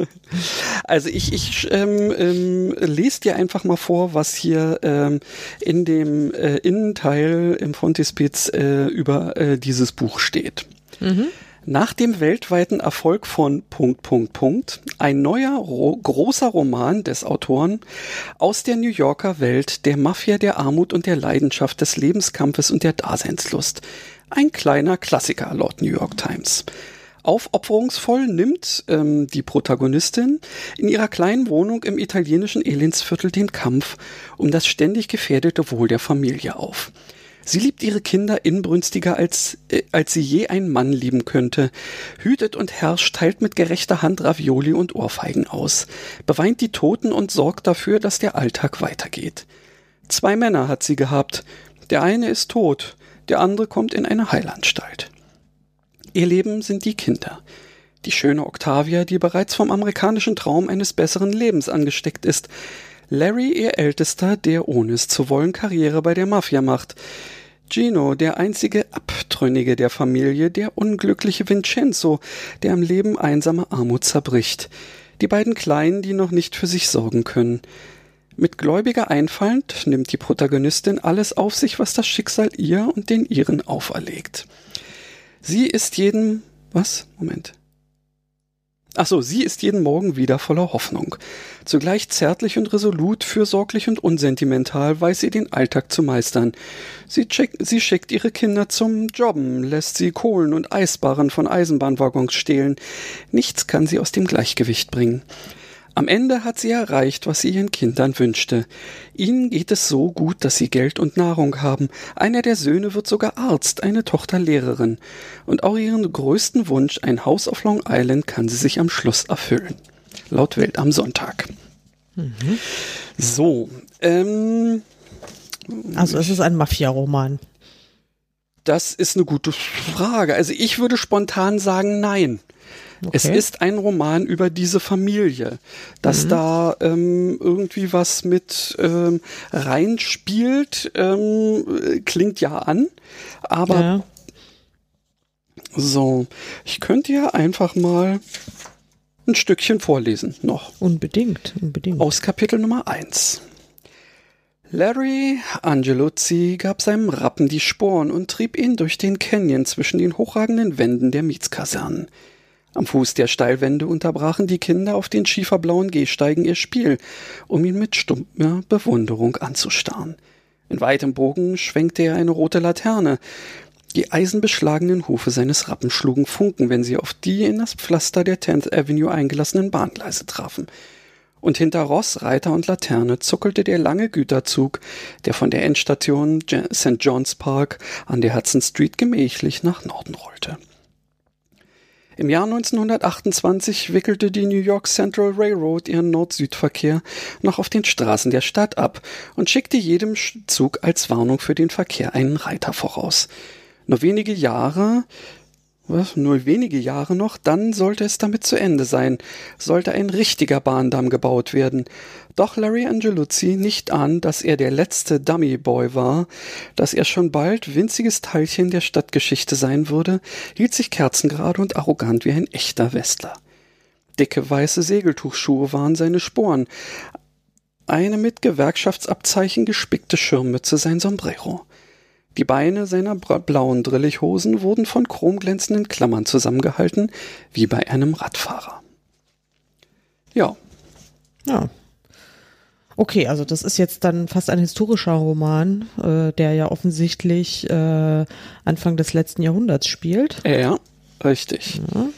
also ich, ich ähm, ähm, lese dir einfach mal vor, was hier ähm, in dem äh, Innenteil im Frontispiz äh, über äh, dieses Buch steht. Mhm. Nach dem weltweiten Erfolg von Punkt, Punkt, Punkt, ein neuer ro großer Roman des Autoren aus der New Yorker Welt, der Mafia der Armut und der Leidenschaft des Lebenskampfes und der Daseinslust. Ein kleiner Klassiker laut New York Times. Aufopferungsvoll nimmt ähm, die Protagonistin in ihrer kleinen Wohnung im italienischen Elendsviertel den Kampf um das ständig gefährdete Wohl der Familie auf. Sie liebt ihre Kinder inbrünstiger, als, äh, als sie je einen Mann lieben könnte, hütet und herrscht, teilt mit gerechter Hand Ravioli und Ohrfeigen aus, beweint die Toten und sorgt dafür, dass der Alltag weitergeht. Zwei Männer hat sie gehabt, der eine ist tot, der andere kommt in eine Heilanstalt. Ihr Leben sind die Kinder. Die schöne Octavia, die bereits vom amerikanischen Traum eines besseren Lebens angesteckt ist. Larry, ihr Ältester, der ohne es zu wollen Karriere bei der Mafia macht. Gino, der einzige Abtrünnige der Familie, der unglückliche Vincenzo, der am Leben einsamer Armut zerbricht. Die beiden Kleinen, die noch nicht für sich sorgen können. Mit gläubiger Einfalt nimmt die Protagonistin alles auf sich, was das Schicksal ihr und den ihren auferlegt. Sie ist jeden, was? Moment. Ach so, sie ist jeden Morgen wieder voller Hoffnung. Zugleich zärtlich und resolut, fürsorglich und unsentimental weiß sie den Alltag zu meistern. Sie, check, sie schickt ihre Kinder zum Jobben, lässt sie Kohlen und Eisbarren von Eisenbahnwaggons stehlen. Nichts kann sie aus dem Gleichgewicht bringen. Am Ende hat sie erreicht, was sie ihren Kindern wünschte. Ihnen geht es so gut, dass sie Geld und Nahrung haben. Einer der Söhne wird sogar Arzt, eine Tochter Lehrerin. Und auch ihren größten Wunsch, ein Haus auf Long Island, kann sie sich am Schluss erfüllen. Laut Welt am Sonntag. Mhm. So, ähm. Also es ist ein Mafia-Roman. Das ist eine gute Frage. Also ich würde spontan sagen, nein. Okay. Es ist ein Roman über diese Familie, dass mhm. da ähm, irgendwie was mit ähm, reinspielt, ähm, klingt ja an, aber ja. so, ich könnte ja einfach mal ein Stückchen vorlesen noch. Unbedingt, unbedingt. Aus Kapitel Nummer 1. Larry Angeluzzi gab seinem Rappen die Sporen und trieb ihn durch den Canyon zwischen den hochragenden Wänden der Mietskasernen. Am Fuß der Steilwände unterbrachen die Kinder auf den schieferblauen Gehsteigen ihr Spiel, um ihn mit stummer Bewunderung anzustarren. In weitem Bogen schwenkte er eine rote Laterne. Die eisenbeschlagenen Hufe seines Rappen schlugen Funken, wenn sie auf die in das Pflaster der Tenth Avenue eingelassenen Bahngleise trafen. und hinter Ross, Reiter und Laterne zuckelte der lange Güterzug, der von der Endstation St. John's Park an der Hudson Street gemächlich nach Norden rollte. Im Jahr 1928 wickelte die New York Central Railroad ihren Nord-Süd-Verkehr noch auf den Straßen der Stadt ab und schickte jedem Zug als Warnung für den Verkehr einen Reiter voraus. Nur wenige Jahre was, nur wenige Jahre noch, dann sollte es damit zu Ende sein, sollte ein richtiger Bahndamm gebaut werden. Doch Larry Angeluzzi nicht an, dass er der letzte Dummy Boy war, dass er schon bald winziges Teilchen der Stadtgeschichte sein würde, hielt sich kerzengerade und arrogant wie ein echter Westler. Dicke weiße Segeltuchschuhe waren seine Sporen, eine mit Gewerkschaftsabzeichen gespickte Schirmmütze sein Sombrero. Die Beine seiner blauen Drillichhosen wurden von chromglänzenden Klammern zusammengehalten, wie bei einem Radfahrer. Ja. Ja. Okay, also das ist jetzt dann fast ein historischer Roman, äh, der ja offensichtlich äh, Anfang des letzten Jahrhunderts spielt. Ja, richtig. Ja.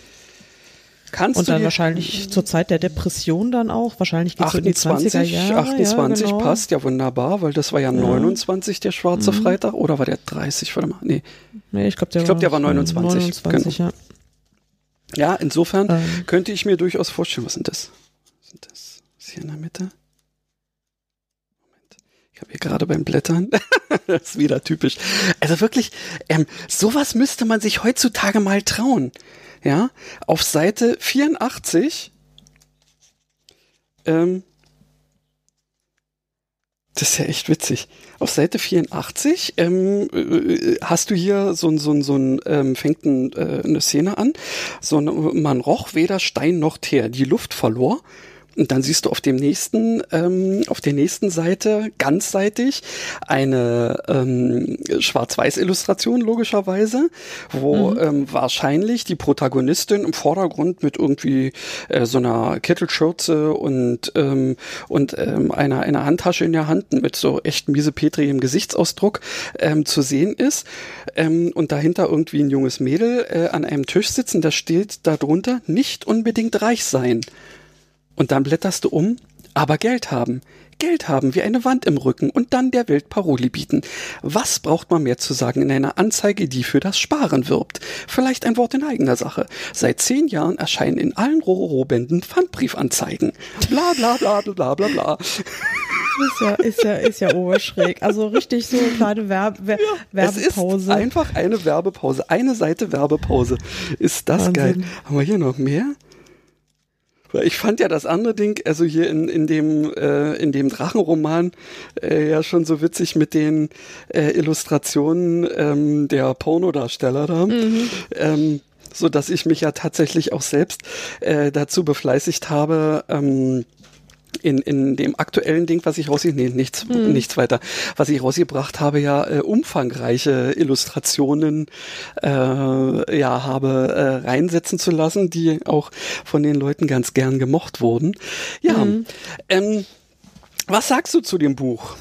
Kannst und dann wahrscheinlich zur Zeit der Depression dann auch, wahrscheinlich geht es in die 20er Jahre. 28 ja, genau. passt ja wunderbar, weil das war ja, ja. 29 der schwarze mhm. Freitag oder war der 30, warte mal, nee. Nee, ich glaube der, glaub, der war 29. 29 genau. ja. ja, insofern ähm. könnte ich mir durchaus vorstellen, was sind das? Was sind das? Ist hier in der Mitte? Moment. Ich habe hier gerade beim Blättern. das ist wieder typisch. Also wirklich, ähm, sowas müsste man sich heutzutage mal trauen ja, auf Seite 84, ähm, das ist ja echt witzig. Auf Seite 84 ähm, äh, hast du hier so, so, so ein, ähm, fängt ein, äh, eine Szene an. So ein, man roch weder Stein noch Teer. Die Luft verlor und dann siehst du auf dem nächsten, ähm, auf der nächsten Seite ganzseitig eine ähm, Schwarz-Weiß-Illustration logischerweise, wo mhm. ähm, wahrscheinlich die Protagonistin im Vordergrund mit irgendwie äh, so einer Kittelschürze und ähm, und ähm, einer einer Handtasche in der Hand mit so echt miesepetrigem Gesichtsausdruck ähm, zu sehen ist ähm, und dahinter irgendwie ein junges Mädel äh, an einem Tisch sitzen, da steht darunter nicht unbedingt reich sein. Und dann blätterst du um, aber Geld haben. Geld haben wie eine Wand im Rücken und dann der Welt Paroli bieten. Was braucht man mehr zu sagen in einer Anzeige, die für das Sparen wirbt? Vielleicht ein Wort in eigener Sache. Seit zehn Jahren erscheinen in allen Rororo-Bänden Pfandbriefanzeigen. Bla bla bla bla bla bla. Ist ja, ist ja, ist ja oberschräg. Also richtig so eine kleine Werb Wer ja, Werbepause. Es ist einfach eine Werbepause. Eine Seite Werbepause. Ist das Wahnsinn. geil. Haben wir hier noch mehr? Ich fand ja das andere Ding, also hier in, in dem äh, in dem Drachenroman äh, ja schon so witzig mit den äh, Illustrationen ähm, der Pornodarsteller da. Mhm. Ähm, so dass ich mich ja tatsächlich auch selbst äh, dazu befleißigt habe, ähm, in, in dem aktuellen Ding, was ich rausge nee, nichts, hm. nichts weiter, was ich rausgebracht habe, ja äh, umfangreiche Illustrationen äh, ja habe äh, reinsetzen zu lassen, die auch von den Leuten ganz gern gemocht wurden. Ja, hm. ähm, was sagst du zu dem Buch?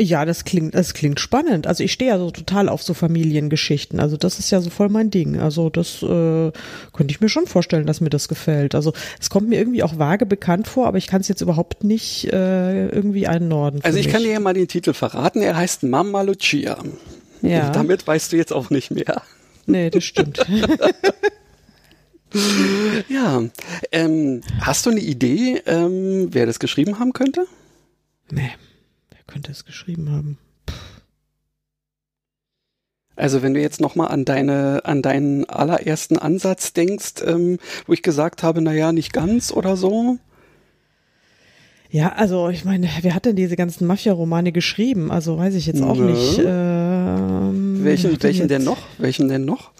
Ja, das klingt, das klingt spannend. Also ich stehe ja so total auf so Familiengeschichten. Also das ist ja so voll mein Ding. Also das äh, könnte ich mir schon vorstellen, dass mir das gefällt. Also es kommt mir irgendwie auch vage bekannt vor, aber ich kann es jetzt überhaupt nicht äh, irgendwie einnorden. Also ich mich. kann dir ja mal den Titel verraten. Er heißt Mamma Lucia. Ja. Und damit weißt du jetzt auch nicht mehr. Nee, das stimmt. ja. Ähm, hast du eine Idee, ähm, wer das geschrieben haben könnte? Nee könnte es geschrieben haben? Also wenn du jetzt nochmal an deine, an deinen allerersten Ansatz denkst, ähm, wo ich gesagt habe, naja, nicht ganz oder so. Ja, also ich meine, wer hat denn diese ganzen Mafia-Romane geschrieben? Also weiß ich jetzt auch Nö. nicht. Ähm, welchen, welchen denn noch? Welchen denn noch?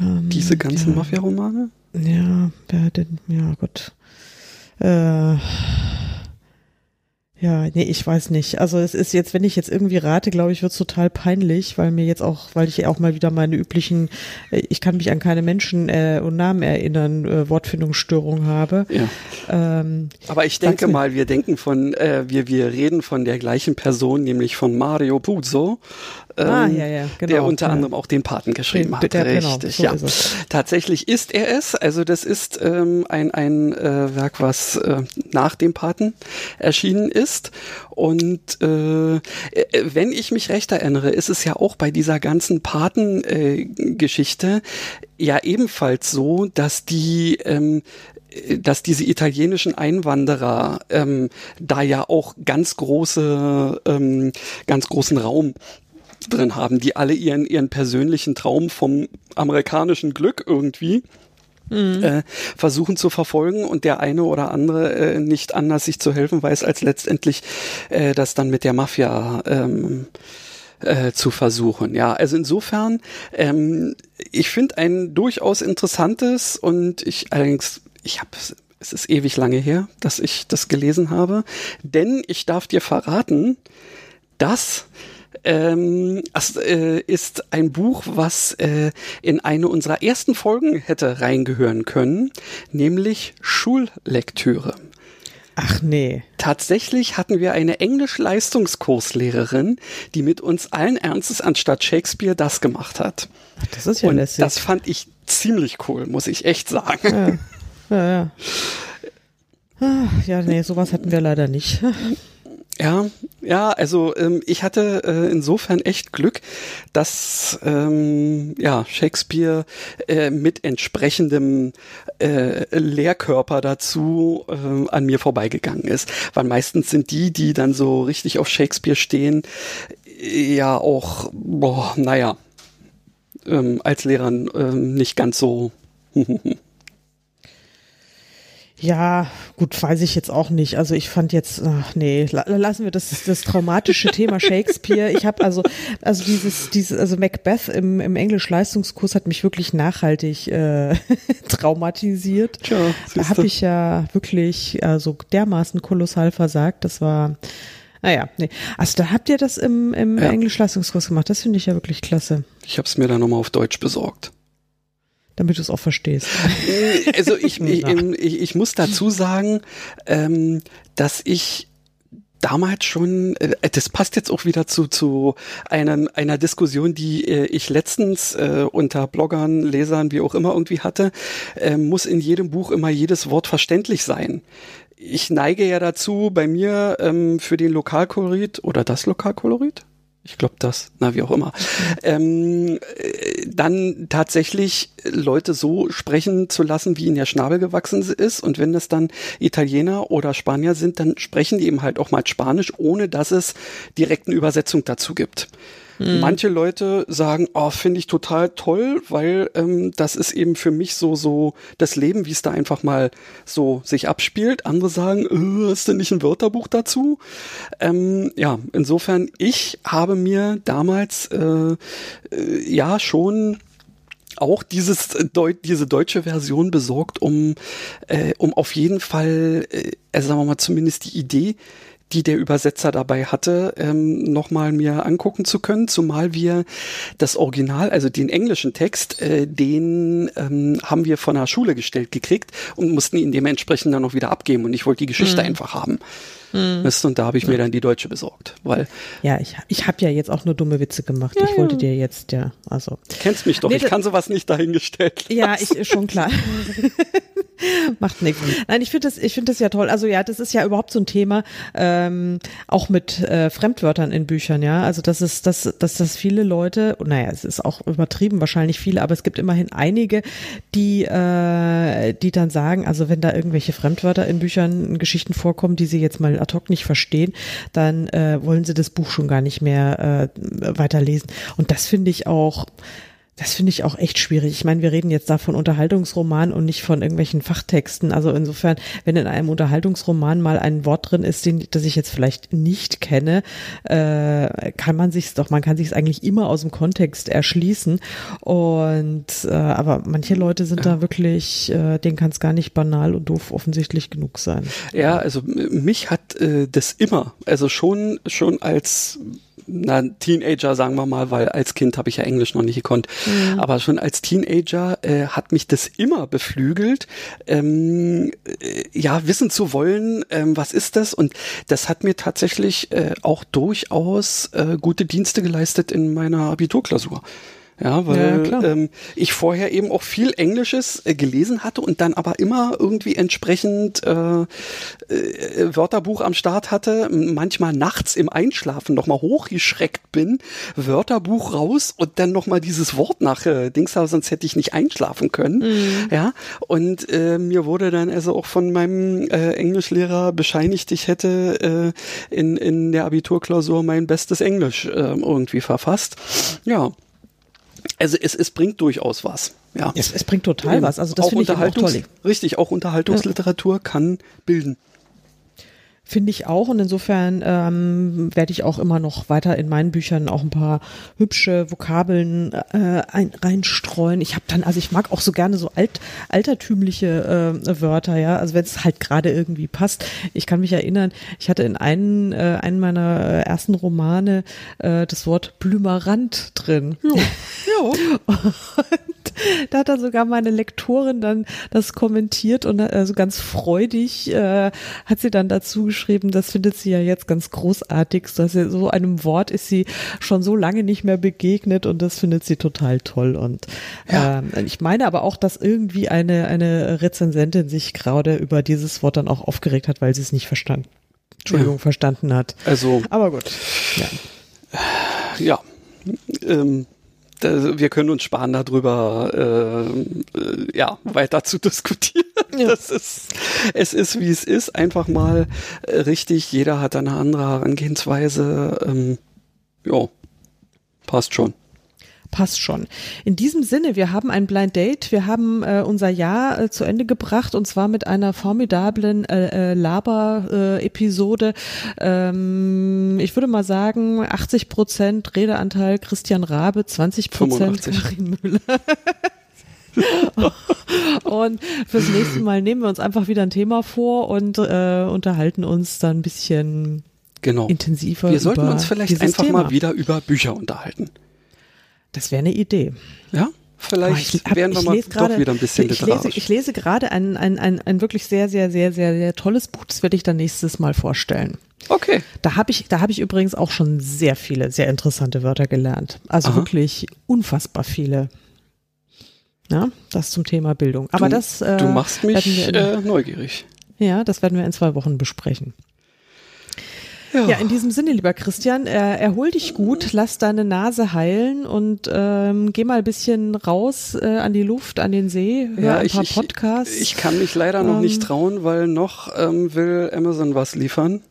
Ähm, diese ganzen ja, Mafia-Romane? Ja, wer hat denn, ja Gott. Äh, ja, nee, ich weiß nicht. Also es ist jetzt, wenn ich jetzt irgendwie rate, glaube ich, wird es total peinlich, weil mir jetzt auch, weil ich auch mal wieder meine üblichen, äh, ich kann mich an keine Menschen äh, und Namen erinnern, äh, Wortfindungsstörung habe. Ja. Ähm, Aber ich denke mal, wir denken von, äh, wir, wir reden von der gleichen Person, nämlich von Mario Puzo. Ähm, ah, ja, ja, genau, der unter ja. anderem auch den Paten geschrieben hat. Der, Richtig, genau, so ja. Tatsächlich ist er es. Also das ist ähm, ein, ein äh, Werk, was äh, nach dem Paten erschienen ist. Und äh, äh, wenn ich mich recht erinnere, ist es ja auch bei dieser ganzen Paten-Geschichte äh, ja ebenfalls so, dass die ähm, dass diese italienischen Einwanderer ähm, da ja auch ganz große, ähm, ganz großen Raum drin haben, die alle ihren, ihren persönlichen Traum vom amerikanischen Glück irgendwie Mhm. Äh, versuchen zu verfolgen und der eine oder andere äh, nicht anders sich zu helfen weiß, als letztendlich äh, das dann mit der Mafia ähm, äh, zu versuchen. Ja, also insofern, ähm, ich finde ein durchaus interessantes und ich allerdings, ich habe es ist ewig lange her, dass ich das gelesen habe, denn ich darf dir verraten, dass ähm, es, äh, ist ein Buch, was äh, in eine unserer ersten Folgen hätte reingehören können, nämlich Schullektüre. Ach nee. Tatsächlich hatten wir eine Englisch-Leistungskurslehrerin, die mit uns allen Ernstes anstatt Shakespeare das gemacht hat. Ach, das ist ja Und lässig. Das fand ich ziemlich cool, muss ich echt sagen. Ja, ja, ja. Ah, ja, nee, sowas hatten wir leider nicht. Ja, ja, also ähm, ich hatte äh, insofern echt Glück, dass ähm, ja Shakespeare äh, mit entsprechendem äh, Lehrkörper dazu äh, an mir vorbeigegangen ist, weil meistens sind die, die dann so richtig auf Shakespeare stehen, ja auch, boah, naja, ähm, als Lehrern ähm, nicht ganz so Ja, gut, weiß ich jetzt auch nicht. Also ich fand jetzt, ach nee, lassen wir das, das traumatische Thema Shakespeare. Ich habe also, also dieses, dieses, also Macbeth im, im Englisch-Leistungskurs hat mich wirklich nachhaltig äh, traumatisiert. Tja, da habe ich ja wirklich also dermaßen kolossal versagt. Das war, naja, nee. Also da habt ihr das im, im ja. Englisch-Leistungskurs gemacht. Das finde ich ja wirklich klasse. Ich habe es mir dann nochmal auf Deutsch besorgt damit du es auch verstehst. Also ich, ich, ich, ich muss dazu sagen, ähm, dass ich damals schon, äh, das passt jetzt auch wieder zu, zu einem, einer Diskussion, die äh, ich letztens äh, unter Bloggern, Lesern, wie auch immer irgendwie hatte, äh, muss in jedem Buch immer jedes Wort verständlich sein. Ich neige ja dazu, bei mir ähm, für den Lokalkolorit oder das Lokalkolorit, ich glaube das, na wie auch immer, ähm, äh, dann tatsächlich Leute so sprechen zu lassen, wie ihnen der Schnabel gewachsen ist. Und wenn das dann Italiener oder Spanier sind, dann sprechen die eben halt auch mal Spanisch, ohne dass es direkt eine Übersetzung dazu gibt. Mhm. Manche Leute sagen, oh, finde ich total toll, weil ähm, das ist eben für mich so so das Leben, wie es da einfach mal so sich abspielt. Andere sagen, äh, hast du nicht ein Wörterbuch dazu? Ähm, ja, insofern, ich habe mir damals äh, äh, ja schon auch dieses Deu diese deutsche Version besorgt, um äh, um auf jeden Fall, äh, also sagen wir mal zumindest die Idee die der Übersetzer dabei hatte, ähm, nochmal mir angucken zu können, zumal wir das Original, also den englischen Text, äh, den ähm, haben wir von der Schule gestellt gekriegt und mussten ihn dementsprechend dann noch wieder abgeben und ich wollte die Geschichte mhm. einfach haben. Mhm. Und da habe ich mir dann die deutsche besorgt, weil ja, ich ich habe ja jetzt auch nur dumme Witze gemacht. Ja, ich wollte dir jetzt ja, also kennst mich doch, nee, ich kann sowas nicht dahingestellt. Lassen. Ja, ich ist schon klar. Macht nichts. Nein, ich finde das, ich finde das ja toll. Also ja, das ist ja überhaupt so ein Thema, ähm, auch mit äh, Fremdwörtern in Büchern, ja. Also das ist, dass, dass das viele Leute, naja, es ist auch übertrieben, wahrscheinlich viele, aber es gibt immerhin einige, die, äh, die dann sagen, also wenn da irgendwelche Fremdwörter in Büchern, in Geschichten vorkommen, die sie jetzt mal ad hoc nicht verstehen, dann äh, wollen sie das Buch schon gar nicht mehr äh, weiterlesen. Und das finde ich auch das finde ich auch echt schwierig. Ich meine, wir reden jetzt da von Unterhaltungsroman und nicht von irgendwelchen Fachtexten. Also insofern, wenn in einem Unterhaltungsroman mal ein Wort drin ist, den, das ich jetzt vielleicht nicht kenne, äh, kann man sich doch, man kann sich es eigentlich immer aus dem Kontext erschließen. Und äh, aber manche Leute sind da wirklich, äh, denen kann es gar nicht banal und doof offensichtlich genug sein. Ja, also mich hat äh, das immer, also schon schon als na, Teenager, sagen wir mal, weil als Kind habe ich ja Englisch noch nicht gekonnt. Mhm. Aber schon als Teenager äh, hat mich das immer beflügelt, ähm, äh, ja, wissen zu wollen, ähm, was ist das? Und das hat mir tatsächlich äh, auch durchaus äh, gute Dienste geleistet in meiner Abiturklausur. Ja, weil ja, ähm, ich vorher eben auch viel Englisches äh, gelesen hatte und dann aber immer irgendwie entsprechend äh, äh, Wörterbuch am Start hatte, manchmal nachts im Einschlafen nochmal hochgeschreckt bin, Wörterbuch raus und dann nochmal dieses Wort nach äh, Dings, sonst hätte ich nicht einschlafen können. Mhm. Ja, und äh, mir wurde dann also auch von meinem äh, Englischlehrer bescheinigt, ich hätte äh, in, in der Abiturklausur mein bestes Englisch äh, irgendwie verfasst. Ja, also es, es bringt durchaus was. Ja. Es, es bringt total was. Also das finde ich auch toll. Richtig, auch Unterhaltungsliteratur ja. kann bilden. Finde ich auch und insofern ähm, werde ich auch immer noch weiter in meinen Büchern auch ein paar hübsche Vokabeln äh, ein, reinstreuen. Ich habe dann, also ich mag auch so gerne so alt, altertümliche äh, Wörter, ja, also wenn es halt gerade irgendwie passt. Ich kann mich erinnern, ich hatte in einen, äh, einen meiner ersten Romane äh, das Wort Blümerand drin. Ja. ja. da hat dann sogar meine Lektorin dann das kommentiert und also ganz freudig äh, hat sie dann dazu geschrieben, das findet sie ja jetzt ganz großartig. Dass sie, so einem Wort ist sie schon so lange nicht mehr begegnet und das findet sie total toll. Und ja. ähm, ich meine aber auch, dass irgendwie eine, eine Rezensentin sich gerade über dieses Wort dann auch aufgeregt hat, weil sie es nicht verstanden. Entschuldigung, ja. verstanden hat. Also. Aber gut. Ja. Ja. Ähm, wir können uns sparen, darüber äh, äh, ja, weiter zu diskutieren. Ja. Das ist, es ist, wie es ist, einfach mal äh, richtig, jeder hat eine andere Herangehensweise. Ähm, ja, passt schon passt schon. In diesem Sinne, wir haben ein Blind Date, wir haben äh, unser Jahr äh, zu Ende gebracht und zwar mit einer formidablen äh, äh, Laber-Episode. Ähm, ich würde mal sagen, 80 Prozent Redeanteil Christian Rabe, 20 Prozent Karin Müller. und fürs nächste Mal nehmen wir uns einfach wieder ein Thema vor und äh, unterhalten uns dann ein bisschen genau. intensiver. Wir sollten uns vielleicht einfach Thema. mal wieder über Bücher unterhalten. Das wäre eine Idee. Ja, vielleicht hab, werden wir mal grade, doch wieder ein bisschen ich lese, ich lese gerade ein, ein, ein, ein wirklich sehr, sehr, sehr, sehr, sehr tolles Buch. Das werde ich dann nächstes Mal vorstellen. Okay. Da habe ich, da habe ich übrigens auch schon sehr viele, sehr interessante Wörter gelernt. Also Aha. wirklich unfassbar viele. Ja, das zum Thema Bildung. Aber du, das. Äh, du machst mich in, äh, neugierig. Ja, das werden wir in zwei Wochen besprechen. Ja. ja, in diesem Sinne, lieber Christian, äh, erhol dich gut, lass deine Nase heilen und ähm, geh mal ein bisschen raus äh, an die Luft, an den See, hör ja, ein paar ich, Podcasts. Ich, ich, kann mich leider noch ähm, nicht trauen, weil noch ähm, will Amazon was liefern.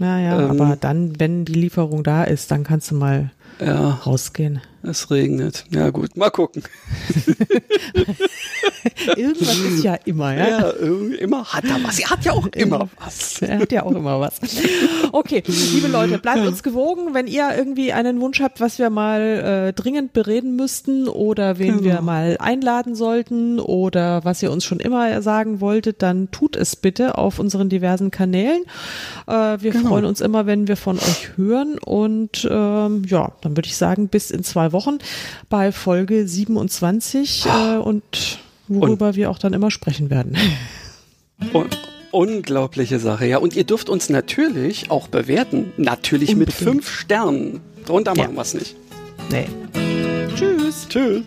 Naja, ähm, aber dann, wenn die Lieferung da ist, dann kannst du mal ja, rausgehen. Es regnet. Ja gut, mal gucken. Irgendwas ist ja immer, ja. Ja, immer hat er was. Er hat ja auch immer was. Er hat ja auch immer was. Okay, liebe Leute, bleibt uns gewogen, wenn ihr irgendwie einen Wunsch habt, was wir mal äh, dringend bereden müssten oder wen genau. wir mal einladen sollten oder was ihr uns schon immer sagen wolltet, dann tut es bitte auf unseren diversen Kanälen. Äh, wir genau. freuen uns immer, wenn wir von euch hören und ähm, ja, dann würde ich sagen, bis in zwei Wochen bei Folge 27 äh, und worüber und, wir auch dann immer sprechen werden. Und, unglaubliche Sache, ja. Und ihr dürft uns natürlich auch bewerten. Natürlich Unbedingt. mit fünf Sternen. Drunter machen ja. wir es nicht. Nee. Tschüss. Tschüss.